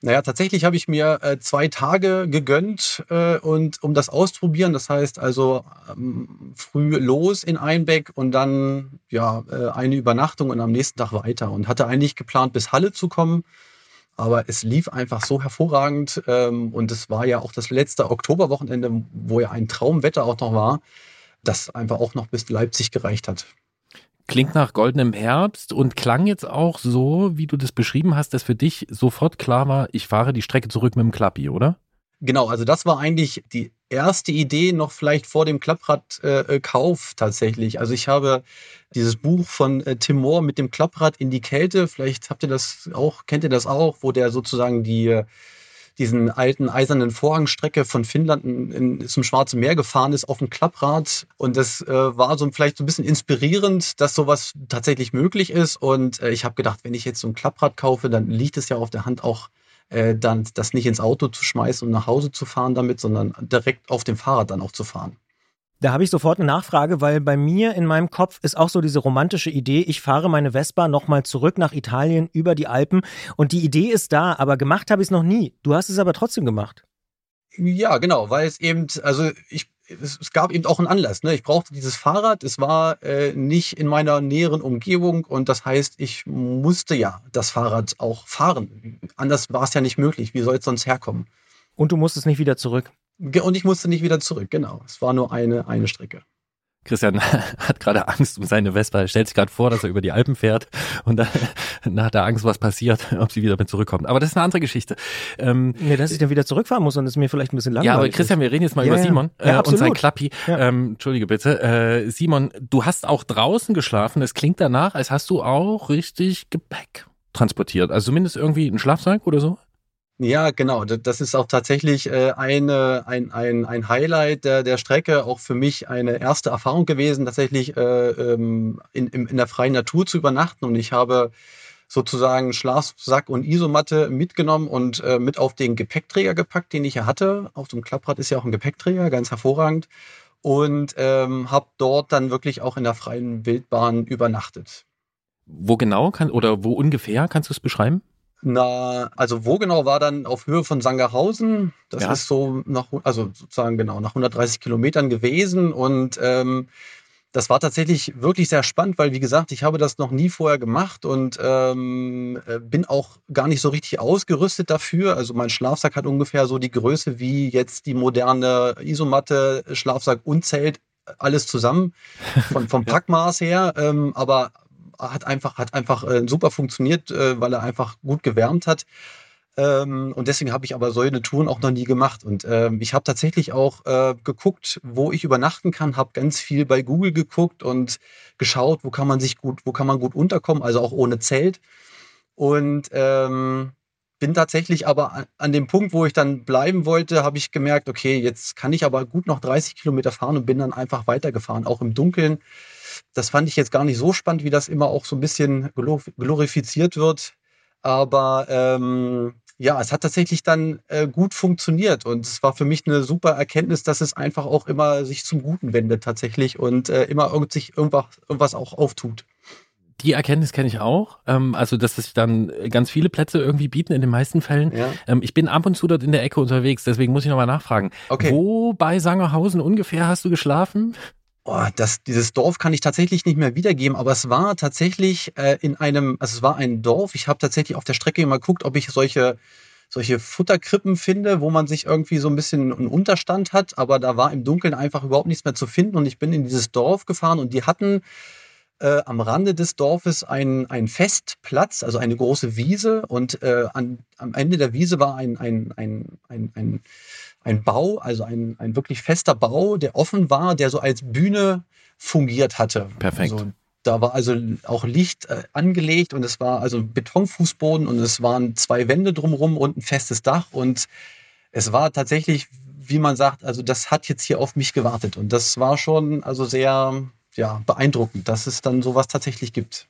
Speaker 3: Naja, tatsächlich habe ich mir äh, zwei Tage gegönnt äh, und um das auszuprobieren. Das heißt also ähm, früh los in Einbeck und dann ja äh, eine Übernachtung und am nächsten Tag weiter und hatte eigentlich geplant, bis Halle zu kommen. Aber es lief einfach so hervorragend ähm, und es war ja auch das letzte Oktoberwochenende, wo ja ein Traumwetter auch noch war, das einfach auch noch bis Leipzig gereicht hat.
Speaker 1: Klingt nach goldenem Herbst und klang jetzt auch so, wie du das beschrieben hast, dass für dich sofort klar war, ich fahre die Strecke zurück mit dem Klappi, oder?
Speaker 3: Genau, also das war eigentlich die erste Idee noch vielleicht vor dem Klappradkauf äh, tatsächlich. Also ich habe dieses Buch von äh, Tim Moore mit dem Klapprad in die Kälte, vielleicht habt ihr das auch, kennt ihr das auch, wo der sozusagen die diesen alten eisernen Vorhangstrecke von Finnland in, in, zum Schwarzen Meer gefahren ist auf dem Klapprad. Und das äh, war so vielleicht so ein bisschen inspirierend, dass sowas tatsächlich möglich ist. Und äh, ich habe gedacht, wenn ich jetzt so ein Klapprad kaufe, dann liegt es ja auf der Hand auch äh, dann das nicht ins Auto zu schmeißen und nach Hause zu fahren damit, sondern direkt auf dem Fahrrad dann auch zu fahren.
Speaker 2: Da habe ich sofort eine Nachfrage, weil bei mir in meinem Kopf ist auch so diese romantische Idee, ich fahre meine Vespa nochmal zurück nach Italien über die Alpen und die Idee ist da, aber gemacht habe ich es noch nie. Du hast es aber trotzdem gemacht.
Speaker 3: Ja, genau, weil es eben, also ich, es, es gab eben auch einen Anlass. Ne? Ich brauchte dieses Fahrrad, es war äh, nicht in meiner näheren Umgebung und das heißt, ich musste ja das Fahrrad auch fahren. Anders war es ja nicht möglich. Wie soll es sonst herkommen?
Speaker 2: Und du musstest nicht wieder zurück.
Speaker 3: Und ich musste nicht wieder zurück, genau. Es war nur eine, eine Strecke.
Speaker 1: Christian hat gerade Angst um seine Vespa. Er stellt sich gerade vor, dass er über die Alpen fährt und dann, hat er Angst, was passiert, ob sie wieder mit zurückkommt. Aber das ist eine andere Geschichte.
Speaker 2: Ähm, nee, dass ich dann wieder zurückfahren muss und es mir vielleicht ein bisschen langweilig
Speaker 1: Ja, aber Christian, wir reden jetzt mal ja, über Simon ja. Ja, äh, und sein Klappi. Ähm, Entschuldige bitte. Äh, Simon, du hast auch draußen geschlafen. Es klingt danach, als hast du auch richtig Gepäck transportiert. Also zumindest irgendwie ein Schlafsack oder so?
Speaker 3: Ja, genau. Das ist auch tatsächlich äh, eine, ein, ein, ein Highlight der, der Strecke, auch für mich eine erste Erfahrung gewesen, tatsächlich äh, ähm, in, in der freien Natur zu übernachten. Und ich habe sozusagen Schlafsack und Isomatte mitgenommen und äh, mit auf den Gepäckträger gepackt, den ich ja hatte. Auf dem Klapprad ist ja auch ein Gepäckträger, ganz hervorragend. Und ähm, habe dort dann wirklich auch in der freien Wildbahn übernachtet.
Speaker 1: Wo genau kann oder wo ungefähr kannst du es beschreiben?
Speaker 3: Na, also wo genau war dann auf Höhe von Sangerhausen? Das
Speaker 1: Ja.
Speaker 3: ist so nach, also sozusagen genau nach 130 Kilometern gewesen und ähm, das war tatsächlich wirklich sehr spannend, weil wie gesagt, ich habe das noch nie vorher gemacht und ähm, äh, bin auch gar nicht so richtig ausgerüstet dafür. Also mein Schlafsack hat ungefähr so die Größe wie jetzt die moderne Isomatte, Schlafsack und Zelt, alles zusammen von, vom Packmaß her. Ähm, aber hat einfach, hat einfach äh, super funktioniert, äh, weil er einfach gut gewärmt hat. Ähm, und deswegen habe ich aber solche Touren auch noch nie gemacht. Und ähm, ich habe tatsächlich auch äh, geguckt, wo ich übernachten kann, habe ganz viel bei Google geguckt und geschaut, wo kann man sich gut, wo kann man gut unterkommen, also auch ohne Zelt. Und ähm, bin tatsächlich aber an, dem Punkt, wo ich dann bleiben wollte, habe ich gemerkt, okay, jetzt kann ich aber gut noch 30 Kilometer fahren und bin dann einfach weitergefahren, auch im Dunkeln. Das fand ich jetzt gar nicht so spannend, wie das immer auch so ein bisschen glor- glorifiziert wird. Aber ähm, ja, es hat tatsächlich dann äh, gut funktioniert und es war für mich eine super Erkenntnis, dass es einfach auch immer sich zum Guten wendet tatsächlich und äh, immer irgend sich irgendwas, irgendwas auch auftut.
Speaker 1: Die Erkenntnis kenne ich auch. Ähm, also, dass sich dann ganz viele Plätze irgendwie bieten in den meisten Fällen.
Speaker 3: Ja,
Speaker 1: Ähm, ich bin ab und zu dort in der Ecke unterwegs, deswegen muss ich nochmal nachfragen.
Speaker 3: okay.
Speaker 1: Wo bei Sangerhausen ungefähr hast du geschlafen?
Speaker 3: Oh, das, dieses Dorf kann ich tatsächlich nicht mehr wiedergeben, aber es war tatsächlich äh, in einem, also es war ein Dorf. Ich habe tatsächlich auf der Strecke mal geguckt, ob ich solche, solche Futterkrippen finde, wo man sich irgendwie so ein bisschen einen Unterstand hat, aber da war im Dunkeln einfach überhaupt nichts mehr zu finden und ich bin in dieses Dorf gefahren und die hatten äh, am Rande des Dorfes einen, einen Festplatz, also eine große Wiese und äh, an, am Ende der Wiese war ein, ein, ein, ein, ein, ein Bau, also ein, ein wirklich fester Bau, der offen war, der so als Bühne fungiert hatte.
Speaker 1: Perfekt.
Speaker 3: Also, da war also auch Licht äh, angelegt und es war also ein Betonfußboden und es waren zwei Wände drumherum und ein festes Dach und es war tatsächlich, wie man sagt, also das hat jetzt hier auf mich gewartet und das war schon also sehr ja, beeindruckend, dass es dann sowas tatsächlich gibt.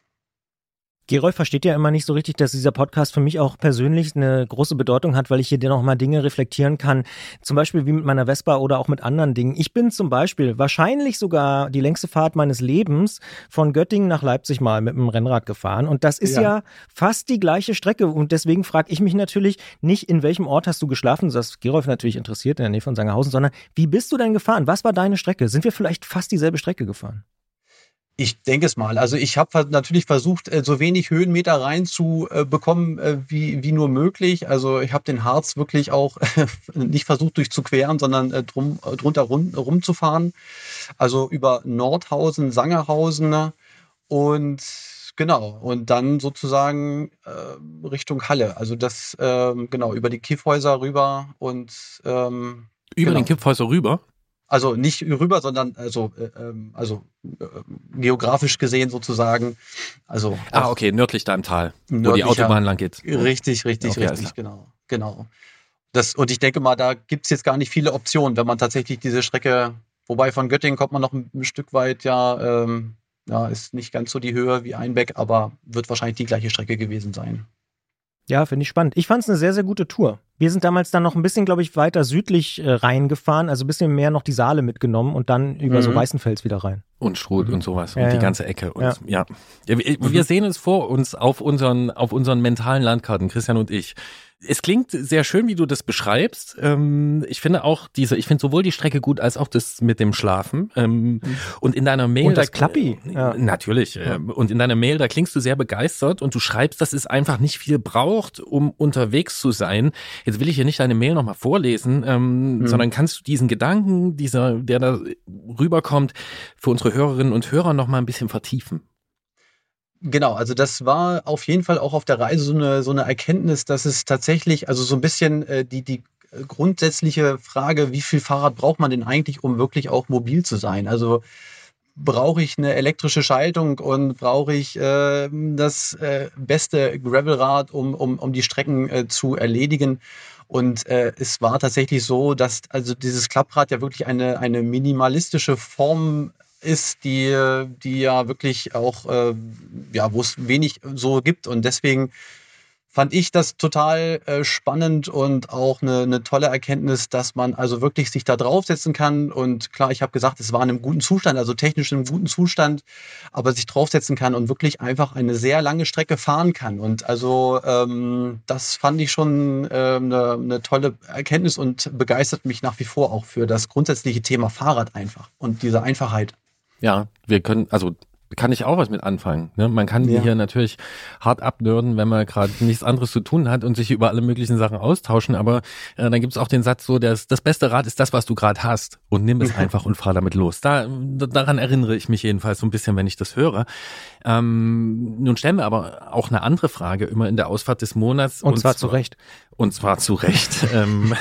Speaker 2: Gerolf versteht ja immer nicht so richtig, dass dieser Podcast für mich auch persönlich eine große Bedeutung hat, weil ich hier noch mal Dinge reflektieren kann. Zum Beispiel wie mit meiner Vespa oder auch mit anderen Dingen. Ich bin zum Beispiel wahrscheinlich sogar die längste Fahrt meines Lebens von Göttingen nach Leipzig mal mit dem Rennrad gefahren. Und das ist ja,
Speaker 3: Ja.
Speaker 2: fast die gleiche Strecke. Und deswegen frage ich mich natürlich nicht, in welchem Ort hast du geschlafen? Das Gerolf natürlich interessiert in der Nähe von Sangerhausen, sondern wie bist du denn gefahren? Was war deine Strecke? Sind wir vielleicht fast dieselbe Strecke gefahren?
Speaker 3: Ich denke es mal. Also ich habe natürlich versucht, äh, so wenig Höhenmeter reinzubekommen, äh, wie, wie nur möglich. Also ich habe den Harz wirklich auch nicht versucht durchzuqueren, sondern äh, drum, äh, drunter rum, rumzufahren. Also über Nordhausen, Sangerhausen ne? und genau. Und dann sozusagen äh, Richtung Halle. Also das, ähm, genau, über die Kiffhäuser rüber und ähm,
Speaker 1: Über
Speaker 3: Genau.
Speaker 1: den Kippfäuser rüber?
Speaker 3: Also nicht rüber, sondern also, äh, ähm, also äh, geografisch gesehen sozusagen. Also
Speaker 1: Ah, okay, nördlich da im Tal, wo die Autobahn lang geht.
Speaker 3: Richtig, richtig,
Speaker 1: Okay,
Speaker 3: richtig, genau. Genau. Das, und ich denke mal, da gibt's jetzt gar nicht viele Optionen, wenn man tatsächlich diese Strecke, wobei von Göttingen kommt man noch ein, ein Stück weit, ja, ähm, ja, ist nicht ganz so die Höhe wie Einbeck, aber wird wahrscheinlich die gleiche Strecke gewesen sein.
Speaker 2: Ja, finde ich spannend. Ich fand es eine sehr, sehr gute Tour. Wir sind damals dann noch ein bisschen, glaube ich, weiter südlich äh, reingefahren, also ein bisschen mehr noch die Saale mitgenommen und dann über so
Speaker 3: Mhm.
Speaker 2: Weißenfels wieder rein.
Speaker 1: Und Struth und sowas
Speaker 2: Ja,
Speaker 1: und die
Speaker 2: ja.
Speaker 1: ganze Ecke. Und,
Speaker 2: Ja.
Speaker 1: ja. Ja, wir, wir sehen es vor uns auf unseren, auf unseren mentalen Landkarten, Christian und ich. Es klingt sehr schön, wie du das beschreibst. Ähm, ich finde auch diese, ich finde sowohl die Strecke gut als auch das mit dem Schlafen. Ähm, Und in deiner Mail.
Speaker 2: Und das
Speaker 1: da-
Speaker 2: Klappi, ja.
Speaker 1: Natürlich. ähm, Und in deiner Mail, da klingst du sehr begeistert und du schreibst, dass es einfach nicht viel braucht, um unterwegs zu sein. Jetzt will ich hier nicht deine Mail nochmal vorlesen, ähm,
Speaker 3: Hm.
Speaker 1: sondern kannst du diesen Gedanken, dieser, der da rüberkommt, für unsere Hörerinnen und Hörer nochmal ein bisschen vertiefen.
Speaker 3: Genau, also das war auf jeden Fall auch auf der Reise so eine, so eine Erkenntnis, dass es tatsächlich, also so ein bisschen äh, die, die grundsätzliche Frage, wie viel Fahrrad braucht man denn eigentlich, um wirklich auch mobil zu sein? Also brauche ich eine elektrische Schaltung und brauche ich äh, das äh, beste Gravelrad, um, um, um die Strecken äh, zu erledigen? Und äh, es war tatsächlich so, dass also dieses Klapprad ja wirklich eine, eine minimalistische Form ist, die, die ja wirklich auch, äh, ja, wo es wenig so gibt. Und deswegen fand ich das total äh, spannend und auch eine, eine tolle Erkenntnis, dass man also wirklich sich da draufsetzen kann. Und klar, ich habe gesagt, es war in einem guten Zustand, also technisch in einem guten Zustand, aber sich draufsetzen kann und wirklich einfach eine sehr lange Strecke fahren kann. Und also ähm, das fand ich schon äh, eine, eine tolle Erkenntnis und begeistert mich nach wie vor auch für das grundsätzliche Thema Fahrrad einfach und diese Einfachheit.
Speaker 1: Ja, wir können, also kann ich auch was mit anfangen. Ne? Man kann ja. hier natürlich hart abnörden, wenn man gerade nichts anderes zu tun hat und sich über alle möglichen Sachen austauschen. Aber äh, dann gibt es auch den Satz so, dass das beste Rad ist das, was du gerade hast. Und nimm es einfach und fahr damit los. Da, daran erinnere ich mich jedenfalls so ein bisschen, wenn ich das höre. Ähm, nun stellen wir aber auch eine andere Frage immer in der Ausfahrt des Monats.
Speaker 2: Und, und zwar, zwar zu Recht.
Speaker 1: Und zwar zu Recht. ähm,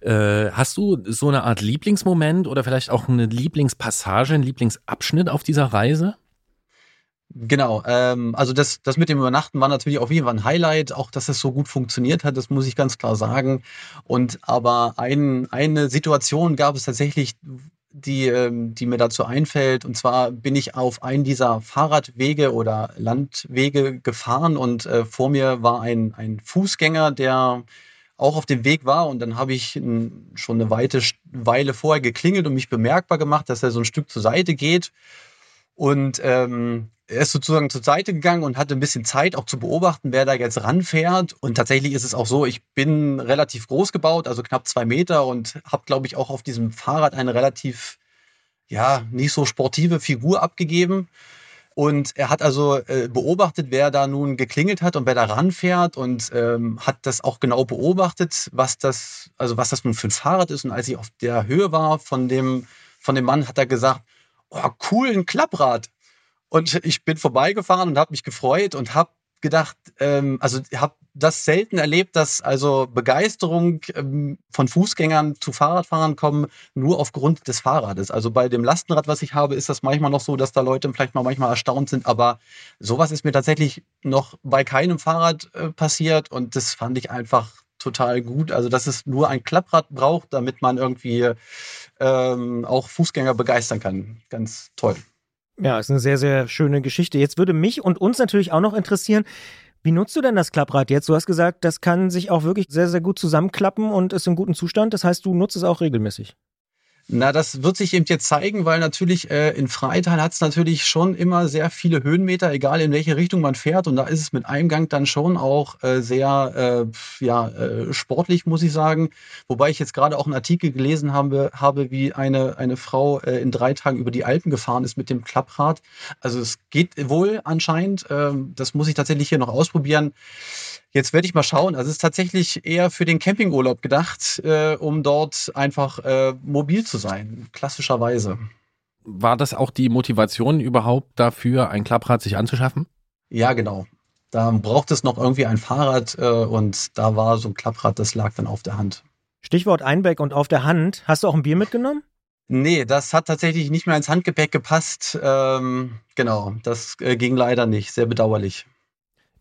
Speaker 1: äh, hast du so eine Art Lieblingsmoment oder vielleicht auch eine Lieblingspassage, einen Lieblingsabschnitt auf dieser Reise?
Speaker 3: Genau, ähm, also das, das mit dem Übernachten war natürlich auf jeden Fall ein Highlight, auch dass es so gut funktioniert hat, das muss ich ganz klar sagen. Und aber ein, eine Situation gab es tatsächlich, die, ähm, die mir dazu einfällt. Und zwar bin ich auf einen dieser Fahrradwege oder Landwege gefahren und äh, vor mir war ein, ein Fußgänger, der auch auf dem Weg war. Und dann habe ich n, schon eine weite Weile vorher geklingelt und mich bemerkbar gemacht, dass er so ein Stück zur Seite geht. Und ähm, er ist sozusagen zur Seite gegangen und hatte ein bisschen Zeit auch zu beobachten, wer da jetzt ranfährt. Und tatsächlich ist es auch so, ich bin relativ groß gebaut, also knapp zwei Meter und habe, glaube ich, auch auf diesem Fahrrad eine relativ, ja, nicht so sportive Figur abgegeben. Und er hat also äh, beobachtet, wer da nun geklingelt hat und wer da ranfährt und ähm, hat das auch genau beobachtet, was das, also was das nun für ein Fahrrad ist. Und als ich auf der Höhe war von dem, von dem Mann, hat er gesagt, oh, cool, ein Klapprad. Und ich bin vorbeigefahren und habe mich gefreut und habe gedacht, ähm, also habe das selten erlebt, dass also Begeisterung ähm, von Fußgängern zu Fahrradfahrern kommen, nur aufgrund des Fahrrades. Also bei dem Lastenrad, was ich habe, ist das manchmal noch so, dass da Leute vielleicht mal manchmal erstaunt sind, aber sowas ist mir tatsächlich noch bei keinem Fahrrad äh, passiert und das fand ich einfach total gut. Also dass es nur ein Klapprad braucht, damit man irgendwie ähm, auch Fußgänger begeistern kann. Ganz toll.
Speaker 2: Ja, ist eine sehr, sehr schöne Geschichte. Jetzt würde mich und uns natürlich auch noch interessieren, wie nutzt du denn das Klapprad jetzt? Du hast gesagt, das kann sich auch wirklich sehr, sehr gut zusammenklappen und ist in gutem Zustand. Das heißt, du nutzt es auch regelmäßig.
Speaker 3: Na, das wird sich eben jetzt zeigen, weil natürlich äh, in Freital hat es natürlich schon immer sehr viele Höhenmeter, egal in welche Richtung man fährt. Und da ist es mit einem Gang dann schon auch äh, sehr äh, ja, äh, sportlich, muss ich sagen. Wobei ich jetzt gerade auch einen Artikel gelesen habe, habe wie eine, eine Frau äh, in drei Tagen über die Alpen gefahren ist mit dem Klapprad. Also es geht wohl anscheinend. Ähm, das muss ich tatsächlich hier noch ausprobieren. Jetzt werde ich mal schauen. Also es ist tatsächlich eher für den Campingurlaub gedacht, äh, um dort einfach äh, mobil zu sein, klassischerweise.
Speaker 1: War das auch die Motivation überhaupt dafür, ein Klapprad sich anzuschaffen?
Speaker 3: Ja, genau. Da braucht es noch irgendwie ein Fahrrad äh, und da war so ein Klapprad, das lag dann auf der Hand.
Speaker 2: Stichwort Einbeck und auf der Hand. Hast du auch ein Bier mitgenommen?
Speaker 3: Nee, das hat tatsächlich nicht mehr ins Handgepäck gepasst. Ähm, genau, das äh, ging leider nicht. Sehr bedauerlich.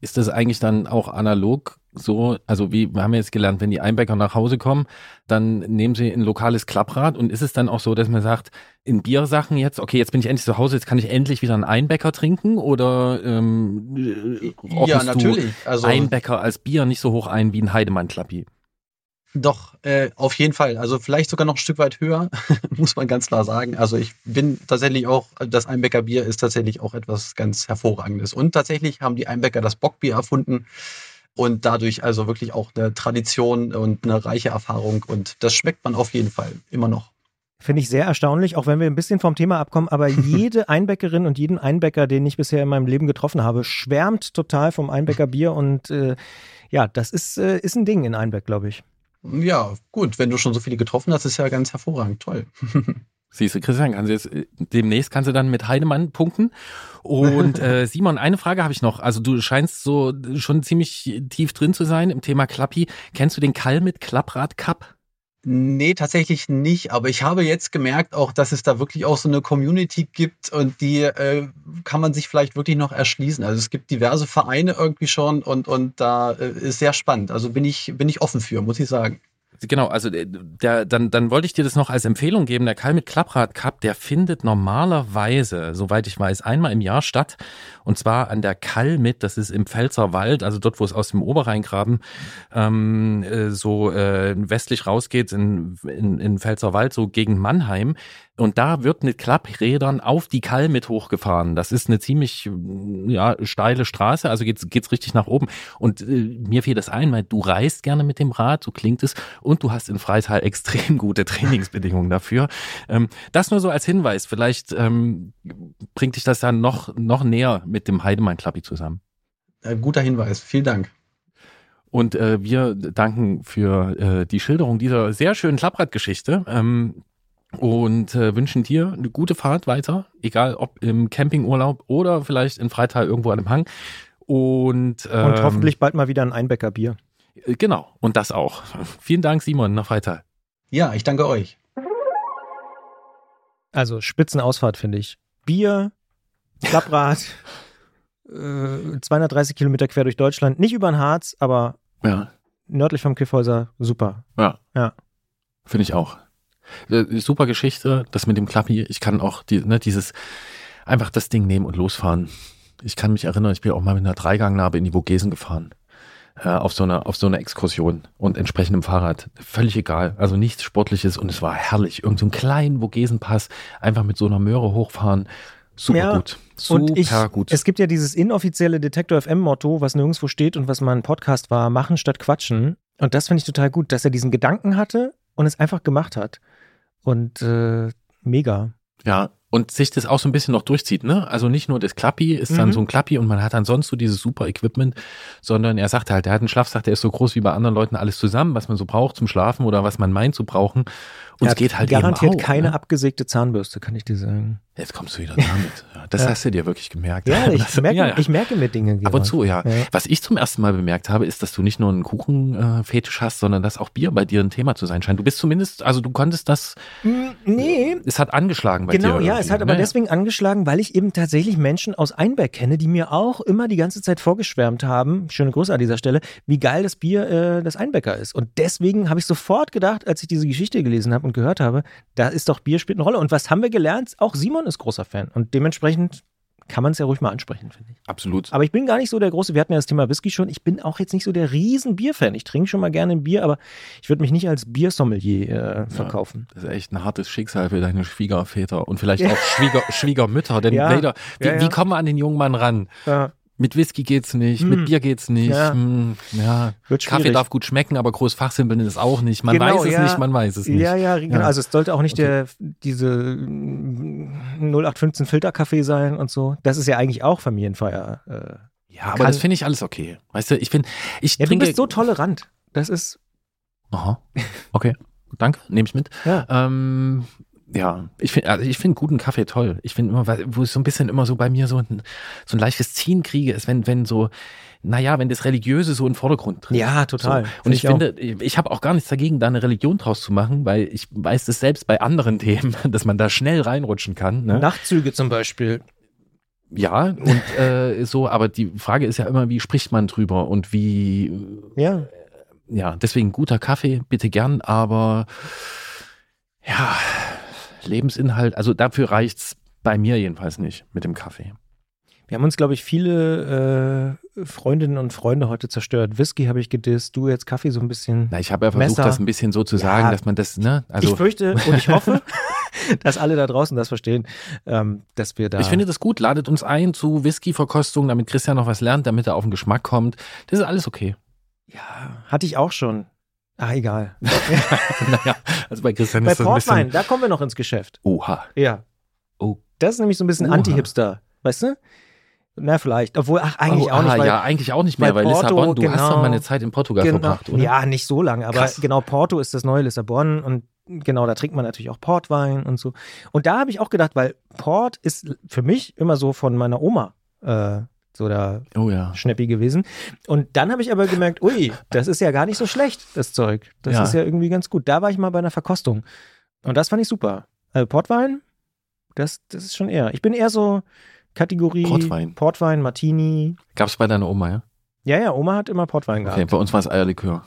Speaker 1: Ist das eigentlich dann auch analog so, also wie wir haben jetzt gelernt, wenn die Einbäcker nach Hause kommen, dann nehmen sie ein lokales Klapprad und ist es dann auch so, dass man sagt, in Biersachen jetzt, okay, jetzt bin ich endlich zu Hause, jetzt kann ich endlich wieder einen Einbäcker trinken oder ähm,
Speaker 3: ja, natürlich.
Speaker 1: Also, Einbäcker als Bier nicht so hoch ein wie ein Heidemann-Klappi?
Speaker 3: Doch, äh, auf jeden Fall. Also vielleicht sogar noch ein Stück weit höher, muss man ganz klar sagen. Also ich bin tatsächlich auch, das Einbecker Bier ist tatsächlich auch etwas ganz Hervorragendes. Und tatsächlich haben die Einbecker das Bockbier erfunden und dadurch also wirklich auch eine Tradition und eine reiche Erfahrung. Und das schmeckt man auf jeden Fall immer noch.
Speaker 2: Finde ich sehr erstaunlich, auch wenn wir ein bisschen vom Thema abkommen, aber jede Einbäckerin und jeden Einbäcker, den ich bisher in meinem Leben getroffen habe, schwärmt total vom Einbäckerbier und äh, ja, das ist, äh, ist ein Ding in Einbeck, glaube ich.
Speaker 3: Ja, gut, wenn du schon so viele getroffen hast, ist ja ganz hervorragend, toll.
Speaker 1: Siehst du, Christian, kannst du jetzt äh, demnächst kannst du dann mit Heidemann punkten. Und äh, Simon, eine Frage habe ich noch. Also du scheinst so schon ziemlich tief drin zu sein im Thema Klappi. Kennst du den Kall mit Klapprad Cup?
Speaker 3: Nee, tatsächlich nicht. Aber ich habe jetzt gemerkt auch, dass es da wirklich auch so eine Community gibt und die äh, kann man sich vielleicht wirklich noch erschließen. Also es gibt diverse Vereine irgendwie schon und, und da äh, ist sehr spannend. Also bin ich, bin ich offen für, muss ich sagen.
Speaker 1: Genau, also äh, der, dann, dann wollte ich dir das noch als Empfehlung geben. Der Kall mit Klapprad Cup, der findet normalerweise, soweit ich weiß, einmal im Jahr statt. Und zwar an der Kall mit, das ist im Pfälzer Wald, also dort, wo es aus dem Oberrheingraben ähm, äh, so äh, westlich rausgeht, in, in, in Pfälzer Wald, so gegen Mannheim. Und da wird mit Klapprädern auf die Kall mit hochgefahren. Das ist eine ziemlich ja, steile Straße, also geht's, geht's richtig nach oben. Und äh, mir fiel das ein, weil du reist gerne mit dem Rad, so klingt es, und du hast in Freital extrem gute Trainingsbedingungen dafür. Ähm, das nur so als Hinweis. Vielleicht ähm, bringt dich das dann noch, noch näher mit dem Heidemann Klappi zusammen.
Speaker 3: Äh, guter Hinweis, vielen Dank.
Speaker 1: Und äh, wir danken für äh, die Schilderung dieser sehr schönen Klappradgeschichte. Ähm, und äh, wünschen dir eine gute Fahrt weiter, egal ob im Campingurlaub oder vielleicht in Freital irgendwo an dem Hang. Und, ähm,
Speaker 2: Und hoffentlich bald mal wieder ein Einbäckerbier.
Speaker 1: äh, Genau, und das auch. Vielen Dank, Simon, nach Freital.
Speaker 3: Ja, ich danke euch.
Speaker 2: Also Spitzenausfahrt, finde ich. Bier, Klapprad, äh, 230 Kilometer quer durch Deutschland. Nicht über den Harz, aber
Speaker 1: Ja,
Speaker 2: nördlich vom Kiffhäuser. Super.
Speaker 1: ja.
Speaker 2: Ja.
Speaker 1: Finde ich auch. Äh, Super Geschichte, das mit dem Klappi. Ich kann auch die, ne, dieses einfach das Ding nehmen und losfahren. Ich kann mich erinnern, ich bin auch mal mit einer Dreigangnarbe in die Vogesen gefahren. Äh, auf so einer auf so einer Exkursion und entsprechendem Fahrrad. Völlig egal. Also nichts Sportliches und es war herrlich. Irgend so einen kleinen Vogesenpass einfach mit so einer Möhre hochfahren. Super
Speaker 2: Ja,
Speaker 1: gut. Super
Speaker 2: und ich,
Speaker 1: gut.
Speaker 2: es gibt ja dieses inoffizielle Detektor FM Motto, was nirgendwo steht und was mal ein Podcast war, machen statt quatschen. Und das finde ich total gut, dass er diesen Gedanken hatte und es einfach gemacht hat. Und äh, mega.
Speaker 1: Ja, und sich das auch so ein bisschen noch durchzieht, ne? Also nicht nur das Klappi ist dann
Speaker 2: Mhm.
Speaker 1: so ein Klappi und man hat dann sonst so dieses super Equipment, sondern er sagt halt, er hat einen Schlafsack, der ist so groß wie bei anderen Leuten alles zusammen, was man so braucht zum Schlafen oder was man meint zu brauchen. Es geht halt
Speaker 2: garantiert
Speaker 1: eben auch,
Speaker 2: keine
Speaker 1: ne?
Speaker 2: abgesägte Zahnbürste, kann ich dir sagen.
Speaker 1: Jetzt kommst du wieder damit. Ja, das
Speaker 2: Ja.
Speaker 1: hast du dir wirklich gemerkt.
Speaker 2: Ja, ich,
Speaker 1: Das-
Speaker 2: merke,
Speaker 1: ja,
Speaker 2: ich merke mir Dinge.
Speaker 1: Ab
Speaker 2: Gerald.
Speaker 1: und zu, ja. Was ich zum ersten Mal bemerkt habe, ist, dass du nicht nur einen Kuchenfetisch hast, sondern dass auch Bier bei dir ein Thema zu sein scheint. Du bist zumindest, also du konntest das,
Speaker 2: Mm, Nee,
Speaker 1: es hat angeschlagen bei dir.
Speaker 2: Genau, ja, es hat aber
Speaker 1: ne?
Speaker 2: deswegen angeschlagen, weil ich eben tatsächlich Menschen aus Einberg kenne, die mir auch immer die ganze Zeit vorgeschwärmt haben, schöne Grüße an dieser Stelle, wie geil das Bier äh, des Einbäcker ist. Und deswegen habe ich sofort gedacht, als ich diese Geschichte gelesen habe und gehört habe, da ist doch Bier spielt eine Rolle. Und was haben wir gelernt? Auch Simon ist großer Fan. Und dementsprechend kann man es ja ruhig mal ansprechen, finde ich.
Speaker 1: Absolut.
Speaker 2: Aber ich bin gar nicht so der große, wir hatten ja das Thema Whisky schon, ich bin auch jetzt nicht so der riesen Bierfan. Ich trinke schon mal gerne ein Bier, aber ich würde mich nicht als Biersommelier äh, verkaufen.
Speaker 1: Das ist echt ein hartes Schicksal für deine Schwiegerväter und vielleicht auch Schwieger, Schwiegermütter. Denn
Speaker 2: Ja.
Speaker 1: leider, wie,
Speaker 2: Ja, ja.
Speaker 1: wie kommen wir an den jungen Mann ran? Mit Whisky geht's nicht,
Speaker 2: Hm.
Speaker 1: mit Bier geht's nicht.
Speaker 2: Ja.
Speaker 1: Hm, ja. Kaffee darf gut schmecken, aber groß fachsimpeln ist auch nicht. Man
Speaker 2: Genau,
Speaker 1: weiß es
Speaker 2: ja.
Speaker 1: nicht, man weiß es nicht.
Speaker 2: Ja, ja, genau.
Speaker 1: Ja.
Speaker 2: Also es sollte auch nicht
Speaker 1: Okay.
Speaker 2: der diese mm, 0815 Filterkaffee sein und so. Das ist ja eigentlich auch Familienfeier. Äh.
Speaker 1: Ja, aber
Speaker 2: Kann-
Speaker 1: das finde ich alles okay. Weißt du, ich finde, ich
Speaker 2: Ja, du
Speaker 1: trinke.
Speaker 2: bist so tolerant. Das ist
Speaker 1: Aha. Okay. Danke, nehme ich mit.
Speaker 2: ja.
Speaker 1: Ähm, ja, ich finde also ich finde guten Kaffee toll. Ich finde immer, wo ich so ein bisschen immer so bei mir so ein, so ein leichtes Ziehen kriege, ist, wenn, wenn so, naja, wenn das Religiöse so im Vordergrund tritt.
Speaker 2: Ja, total.
Speaker 1: So. Und ich,
Speaker 2: auch.
Speaker 1: finde, ich, ich habe auch gar nichts dagegen, da eine Religion draus zu machen, weil ich weiß das selbst bei anderen Themen, dass man da schnell reinrutschen kann. Ne?
Speaker 2: Nachtzüge zum Beispiel.
Speaker 1: Ja, und äh, so, aber die Frage ist ja immer, wie spricht man drüber und wie,
Speaker 2: Ja.
Speaker 1: ja, deswegen guter Kaffee, bitte gern, aber ja, Lebensinhalt, also dafür reicht's bei mir jedenfalls nicht mit dem Kaffee.
Speaker 2: Wir haben uns, glaube ich, viele äh, Freundinnen und Freunde heute zerstört. Whisky habe ich gedisst, du jetzt Kaffee so ein bisschen.
Speaker 1: Na, ich habe ja versucht,
Speaker 2: Messer.
Speaker 1: das ein bisschen so zu sagen,
Speaker 2: Ja.
Speaker 1: dass man das, ne, also
Speaker 2: ich fürchte und ich hoffe, dass alle da draußen das verstehen, ähm, dass wir da.
Speaker 1: Ich finde das gut. Ladet uns ein zu Whisky-Verkostung, damit Christian noch was lernt, damit er auf den Geschmack kommt. Das ist alles okay.
Speaker 2: ja, hatte ich auch schon. Ah, egal.
Speaker 1: naja, also bei Christian
Speaker 2: Bei
Speaker 1: ist das ein
Speaker 2: Portwein,
Speaker 1: bisschen.
Speaker 2: da kommen wir noch ins Geschäft.
Speaker 1: Oha.
Speaker 2: Ja.
Speaker 1: Oh.
Speaker 2: Das ist nämlich so ein bisschen. Anti-Hipster, weißt du? Na, vielleicht. Obwohl, ach, eigentlich
Speaker 1: oh,
Speaker 2: auch nicht.
Speaker 1: ah, ja, eigentlich auch nicht mehr,
Speaker 2: weil Porto,
Speaker 1: Lissabon, du hast
Speaker 2: genau.
Speaker 1: doch mal eine Zeit in Portugal
Speaker 2: genau,
Speaker 1: verbracht, oder?
Speaker 2: Ja, nicht so lange, aber
Speaker 1: Krass.
Speaker 2: genau, Porto ist das neue Lissabon und genau, da trinkt man natürlich auch Portwein und so. Und da habe ich auch gedacht, weil Port ist für mich immer so von meiner Oma äh, so der
Speaker 1: Oh ja.
Speaker 2: Schnäppi gewesen. Und dann habe ich aber gemerkt, ui, das ist ja gar nicht so schlecht, das Zeug. Das
Speaker 1: Ja.
Speaker 2: ist ja irgendwie ganz gut. Da war ich mal bei einer Verkostung. Und das fand ich super. Also Portwein, das, das ist schon eher. Ich bin eher so Kategorie
Speaker 1: Portwein.
Speaker 2: Portwein, Martini.
Speaker 1: Gab's bei deiner Oma, ja?
Speaker 2: Ja, ja, Oma hat immer Portwein gehabt.
Speaker 1: Okay, bei uns war es Eierlikör.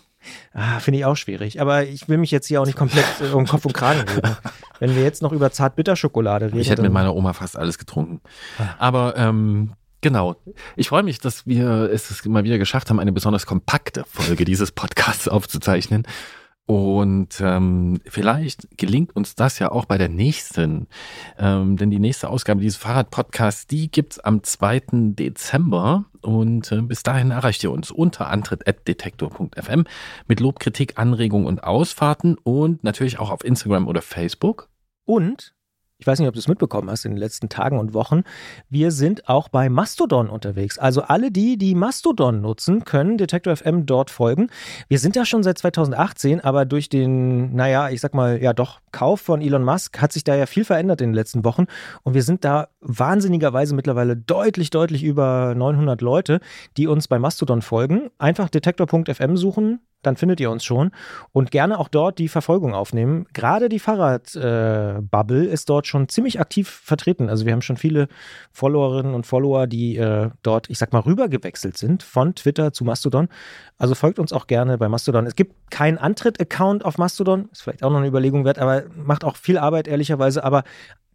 Speaker 2: Ah, Finde ich auch schwierig. Aber ich will mich jetzt hier auch nicht komplett äh, um Kopf und Kragen reden. Wenn wir jetzt noch über Zartbitterschokolade reden.
Speaker 1: Ich hätte mit meiner Oma fast alles getrunken. Ah. Aber ähm, Genau. Ich freue mich, dass wir es mal wieder geschafft haben, eine besonders kompakte Folge dieses Podcasts aufzuzeichnen. Und ähm, vielleicht gelingt uns das ja auch bei der nächsten. Ähm, denn die nächste Ausgabe dieses Fahrrad-Podcasts, die gibt's am 2. Dezember. Und äh, bis dahin erreicht ihr uns unter antritt.detektor.fm mit Lob, Kritik, Anregungen und Ausfahrten und natürlich auch auf Instagram oder Facebook.
Speaker 2: Und ich weiß nicht, ob du es mitbekommen hast in den letzten Tagen und Wochen. Wir sind auch bei Mastodon unterwegs. Also alle die, die Mastodon nutzen, können Detektor FM dort folgen. Wir sind da schon seit 2018, aber durch den, naja, ich sag mal, ja doch, Kauf von Elon Musk hat sich da ja viel verändert in den letzten Wochen. Und wir sind da wahnsinnigerweise mittlerweile deutlich, deutlich über 900 Leute, die uns bei Mastodon folgen. Einfach detektor.fm suchen, dann findet ihr uns schon. Und gerne auch dort die Verfolgung aufnehmen. Gerade die Fahrradbubble äh, ist dort schon ziemlich aktiv vertreten. Also wir haben schon viele Followerinnen und Follower, die äh, dort, ich sag mal, rübergewechselt sind von Twitter zu Mastodon. Also folgt uns auch gerne bei Mastodon. Es gibt keinen Antritt-Account auf Mastodon, ist vielleicht auch noch eine Überlegung wert, aber macht auch viel Arbeit, ehrlicherweise. Aber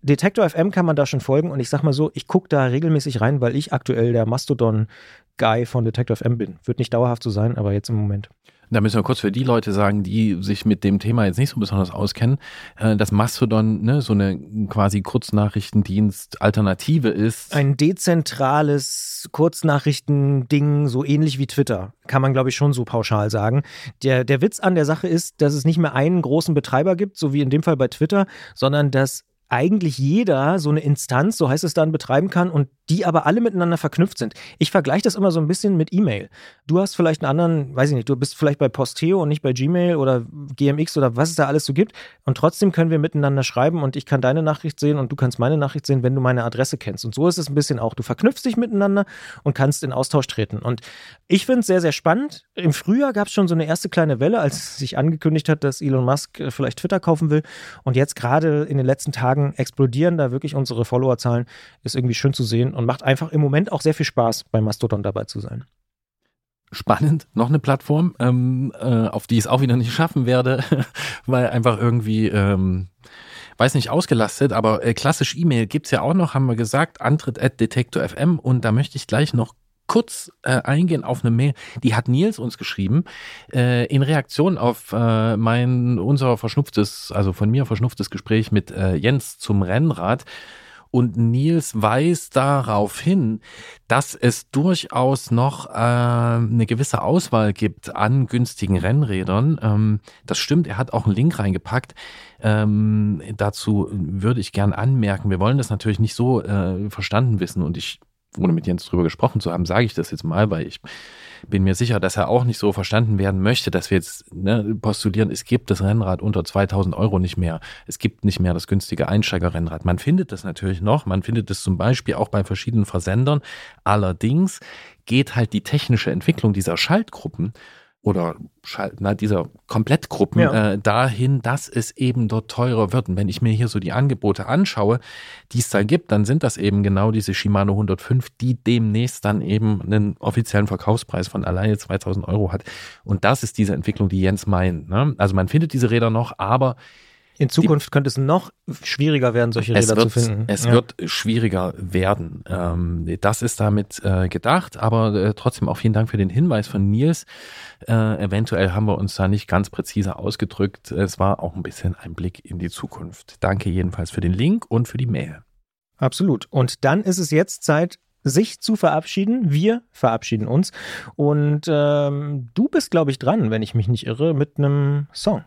Speaker 2: Detektor FM kann man da schon folgen und ich sag mal so, ich gucke da regelmäßig rein, weil ich aktuell der Mastodon-Guy von Detektor FM bin. Wird nicht dauerhaft so sein, aber jetzt im Moment.
Speaker 1: Da müssen wir kurz für die Leute sagen, die sich mit dem Thema jetzt nicht so besonders auskennen, äh, dass Mastodon ne, so eine quasi Kurznachrichtendienst-Alternative ist.
Speaker 2: Ein dezentrales Kurznachrichtending, so ähnlich wie Twitter, kann man glaube ich schon so pauschal sagen. Der, der Witz an der Sache ist, dass es nicht mehr einen großen Betreiber gibt, so wie in dem Fall bei Twitter, sondern dass eigentlich jeder so eine Instanz, so heißt es dann, betreiben kann und die aber alle miteinander verknüpft sind. Ich vergleiche das immer so ein bisschen mit E-Mail. Du hast vielleicht einen anderen, weiß ich nicht, du bist vielleicht bei Posteo und nicht bei Gmail oder GMX oder was es da alles so gibt und trotzdem können wir miteinander schreiben und ich kann deine Nachricht sehen und du kannst meine Nachricht sehen, wenn du meine Adresse kennst. Und so ist es ein bisschen auch. Du verknüpfst dich miteinander und kannst in Austausch treten. Und ich finde es sehr, sehr spannend. Im Frühjahr gab es schon so eine erste kleine Welle, als sich angekündigt hat, dass Elon Musk äh, vielleicht Twitter kaufen will. Und jetzt gerade in den letzten Tagen explodieren da wirklich unsere Followerzahlen. Ist irgendwie schön zu sehen und macht einfach im Moment auch sehr viel Spaß, bei Mastodon dabei zu sein.
Speaker 1: Spannend, noch eine Plattform, ähm, äh, auf die ich es auch wieder nicht schaffen werde, weil einfach irgendwie, ähm, weiß nicht, ausgelastet, aber äh, klassisch E-Mail gibt es ja auch noch, haben wir gesagt, antritt at detektor.fm und da möchte ich gleich noch kurz äh, eingehen auf eine Mail, die hat Nils uns geschrieben, äh, in Reaktion auf äh, mein, unser verschnupftes, also von mir verschnupftes Gespräch mit äh, Jens zum Rennrad. Und Nils weist darauf hin, dass es durchaus noch äh, eine gewisse Auswahl gibt an günstigen Rennrädern. Ähm, das stimmt, er hat auch einen Link reingepackt. Ähm, dazu würde ich gern anmerken, wir wollen das natürlich nicht so äh, verstanden wissen und ich ohne mit Jens drüber gesprochen zu haben, sage ich das jetzt mal, weil ich bin mir sicher, dass er auch nicht so verstanden werden möchte, dass wir jetzt ne, postulieren, es gibt das Rennrad unter 2000 Euro nicht mehr. Es gibt nicht mehr das günstige Einsteigerrennrad. Man findet das natürlich noch. Man findet es zum Beispiel auch bei verschiedenen Versendern. Allerdings geht halt die technische Entwicklung dieser Schaltgruppen oder na, dieser Komplettgruppen ja. äh, dahin, dass es eben dort teurer wird. Und wenn ich mir hier so die Angebote anschaue, die es da gibt, dann sind das eben genau diese Shimano 105, die demnächst dann eben einen offiziellen Verkaufspreis von alleine 2000 Euro hat. Und das ist diese Entwicklung, die Jens meint. Ne? Also man findet diese Räder noch, aber
Speaker 2: in Zukunft die, könnte es noch schwieriger werden, solche Räder
Speaker 1: wird,
Speaker 2: zu finden.
Speaker 1: Es ja. wird schwieriger werden. Ähm, das ist damit äh, gedacht, aber äh, trotzdem auch vielen Dank für den Hinweis von Nils. Äh, eventuell haben wir uns da nicht ganz präzise ausgedrückt. Es war auch ein bisschen ein Blick in die Zukunft. Danke jedenfalls für den Link und für die Mail.
Speaker 2: Absolut. Und dann ist es jetzt Zeit, sich zu verabschieden. Wir verabschieden uns. Und ähm, du bist, glaube ich, dran, wenn ich mich nicht irre, mit einem Song.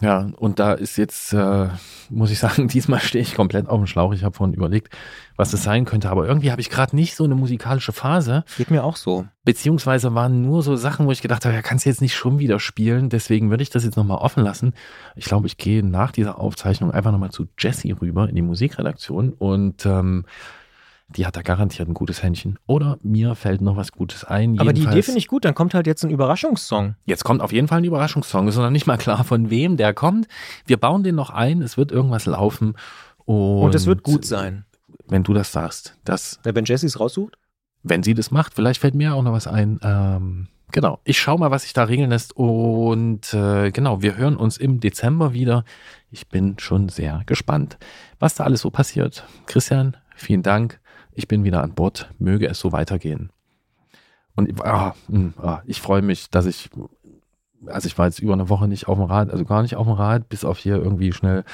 Speaker 1: Ja, und da ist jetzt, äh, muss ich sagen, diesmal stehe ich komplett auf dem Schlauch. Ich habe vorhin überlegt, was das sein könnte, aber irgendwie habe ich gerade nicht so eine musikalische Phase.
Speaker 2: Geht mir auch so.
Speaker 1: Beziehungsweise waren nur so Sachen, wo ich gedacht habe, ja, kannst du jetzt nicht schon wieder spielen. Deswegen würde ich das jetzt nochmal offen lassen. Ich glaube, ich gehe nach dieser Aufzeichnung einfach nochmal zu Jesse rüber in die Musikredaktion und ähm, die hat da garantiert ein gutes Händchen. Oder mir fällt noch was Gutes ein.
Speaker 2: Aber die Idee finde ich gut, dann kommt halt jetzt ein Überraschungssong.
Speaker 1: Jetzt kommt auf jeden Fall ein Überraschungssong. Es ist noch nicht mal klar, von wem der kommt. Wir bauen den noch ein, es wird irgendwas laufen. Und,
Speaker 2: und es wird gut sein.
Speaker 1: Wenn du das sagst. Das,
Speaker 2: ja, wenn Jessie es raussucht?
Speaker 1: Wenn sie das macht, vielleicht fällt mir auch noch was ein. Ähm,
Speaker 5: genau, ich schaue mal, was sich da regeln lässt. Und äh, genau, wir hören uns im Dezember wieder. Ich bin schon sehr gespannt, was da alles so passiert. Christian, vielen Dank. Ich bin wieder an Bord. Möge es so weitergehen. Und ah, hm, ah, ich freue mich, dass ich, also ich war jetzt über eine Woche nicht auf dem Rad, also gar nicht auf dem Rad, bis auf hier irgendwie schnell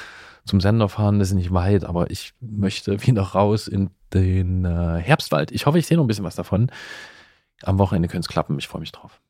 Speaker 5: zum Sender fahren. Das ist nicht weit, aber ich möchte wieder raus in den äh, Herbstwald. Ich hoffe, ich sehe noch ein bisschen was davon. Am Wochenende könnte es klappen. Ich freue mich drauf.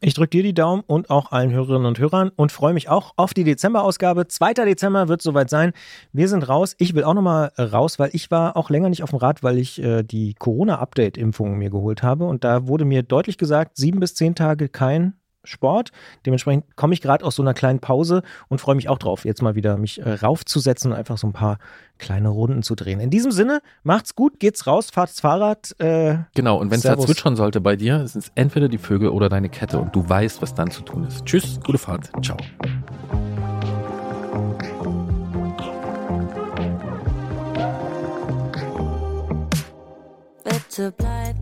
Speaker 2: Ich drücke dir die Daumen und auch allen Hörerinnen und Hörern und freue mich auch auf die Dezemberausgabe. 2. Dezember wird soweit sein. Wir sind raus. Ich will auch nochmal raus, weil ich war auch länger nicht auf dem Rad, weil ich äh, die Corona-Update-Impfung mir geholt habe. Und da wurde mir deutlich gesagt, sieben bis zehn Tage kein Sport. Dementsprechend komme ich gerade aus so einer kleinen Pause und freue mich auch drauf, jetzt mal wieder mich äh, raufzusetzen und einfach so ein paar kleine Runden zu drehen. In diesem Sinne, macht's gut, geht's raus, fahrt's Fahrrad.
Speaker 5: Äh, genau, und wenn es da zwitschern sollte bei dir, sind es entweder die Vögel oder deine Kette und du weißt, was dann zu tun ist. Tschüss, gute Fahrt, ciao. Bitte bleib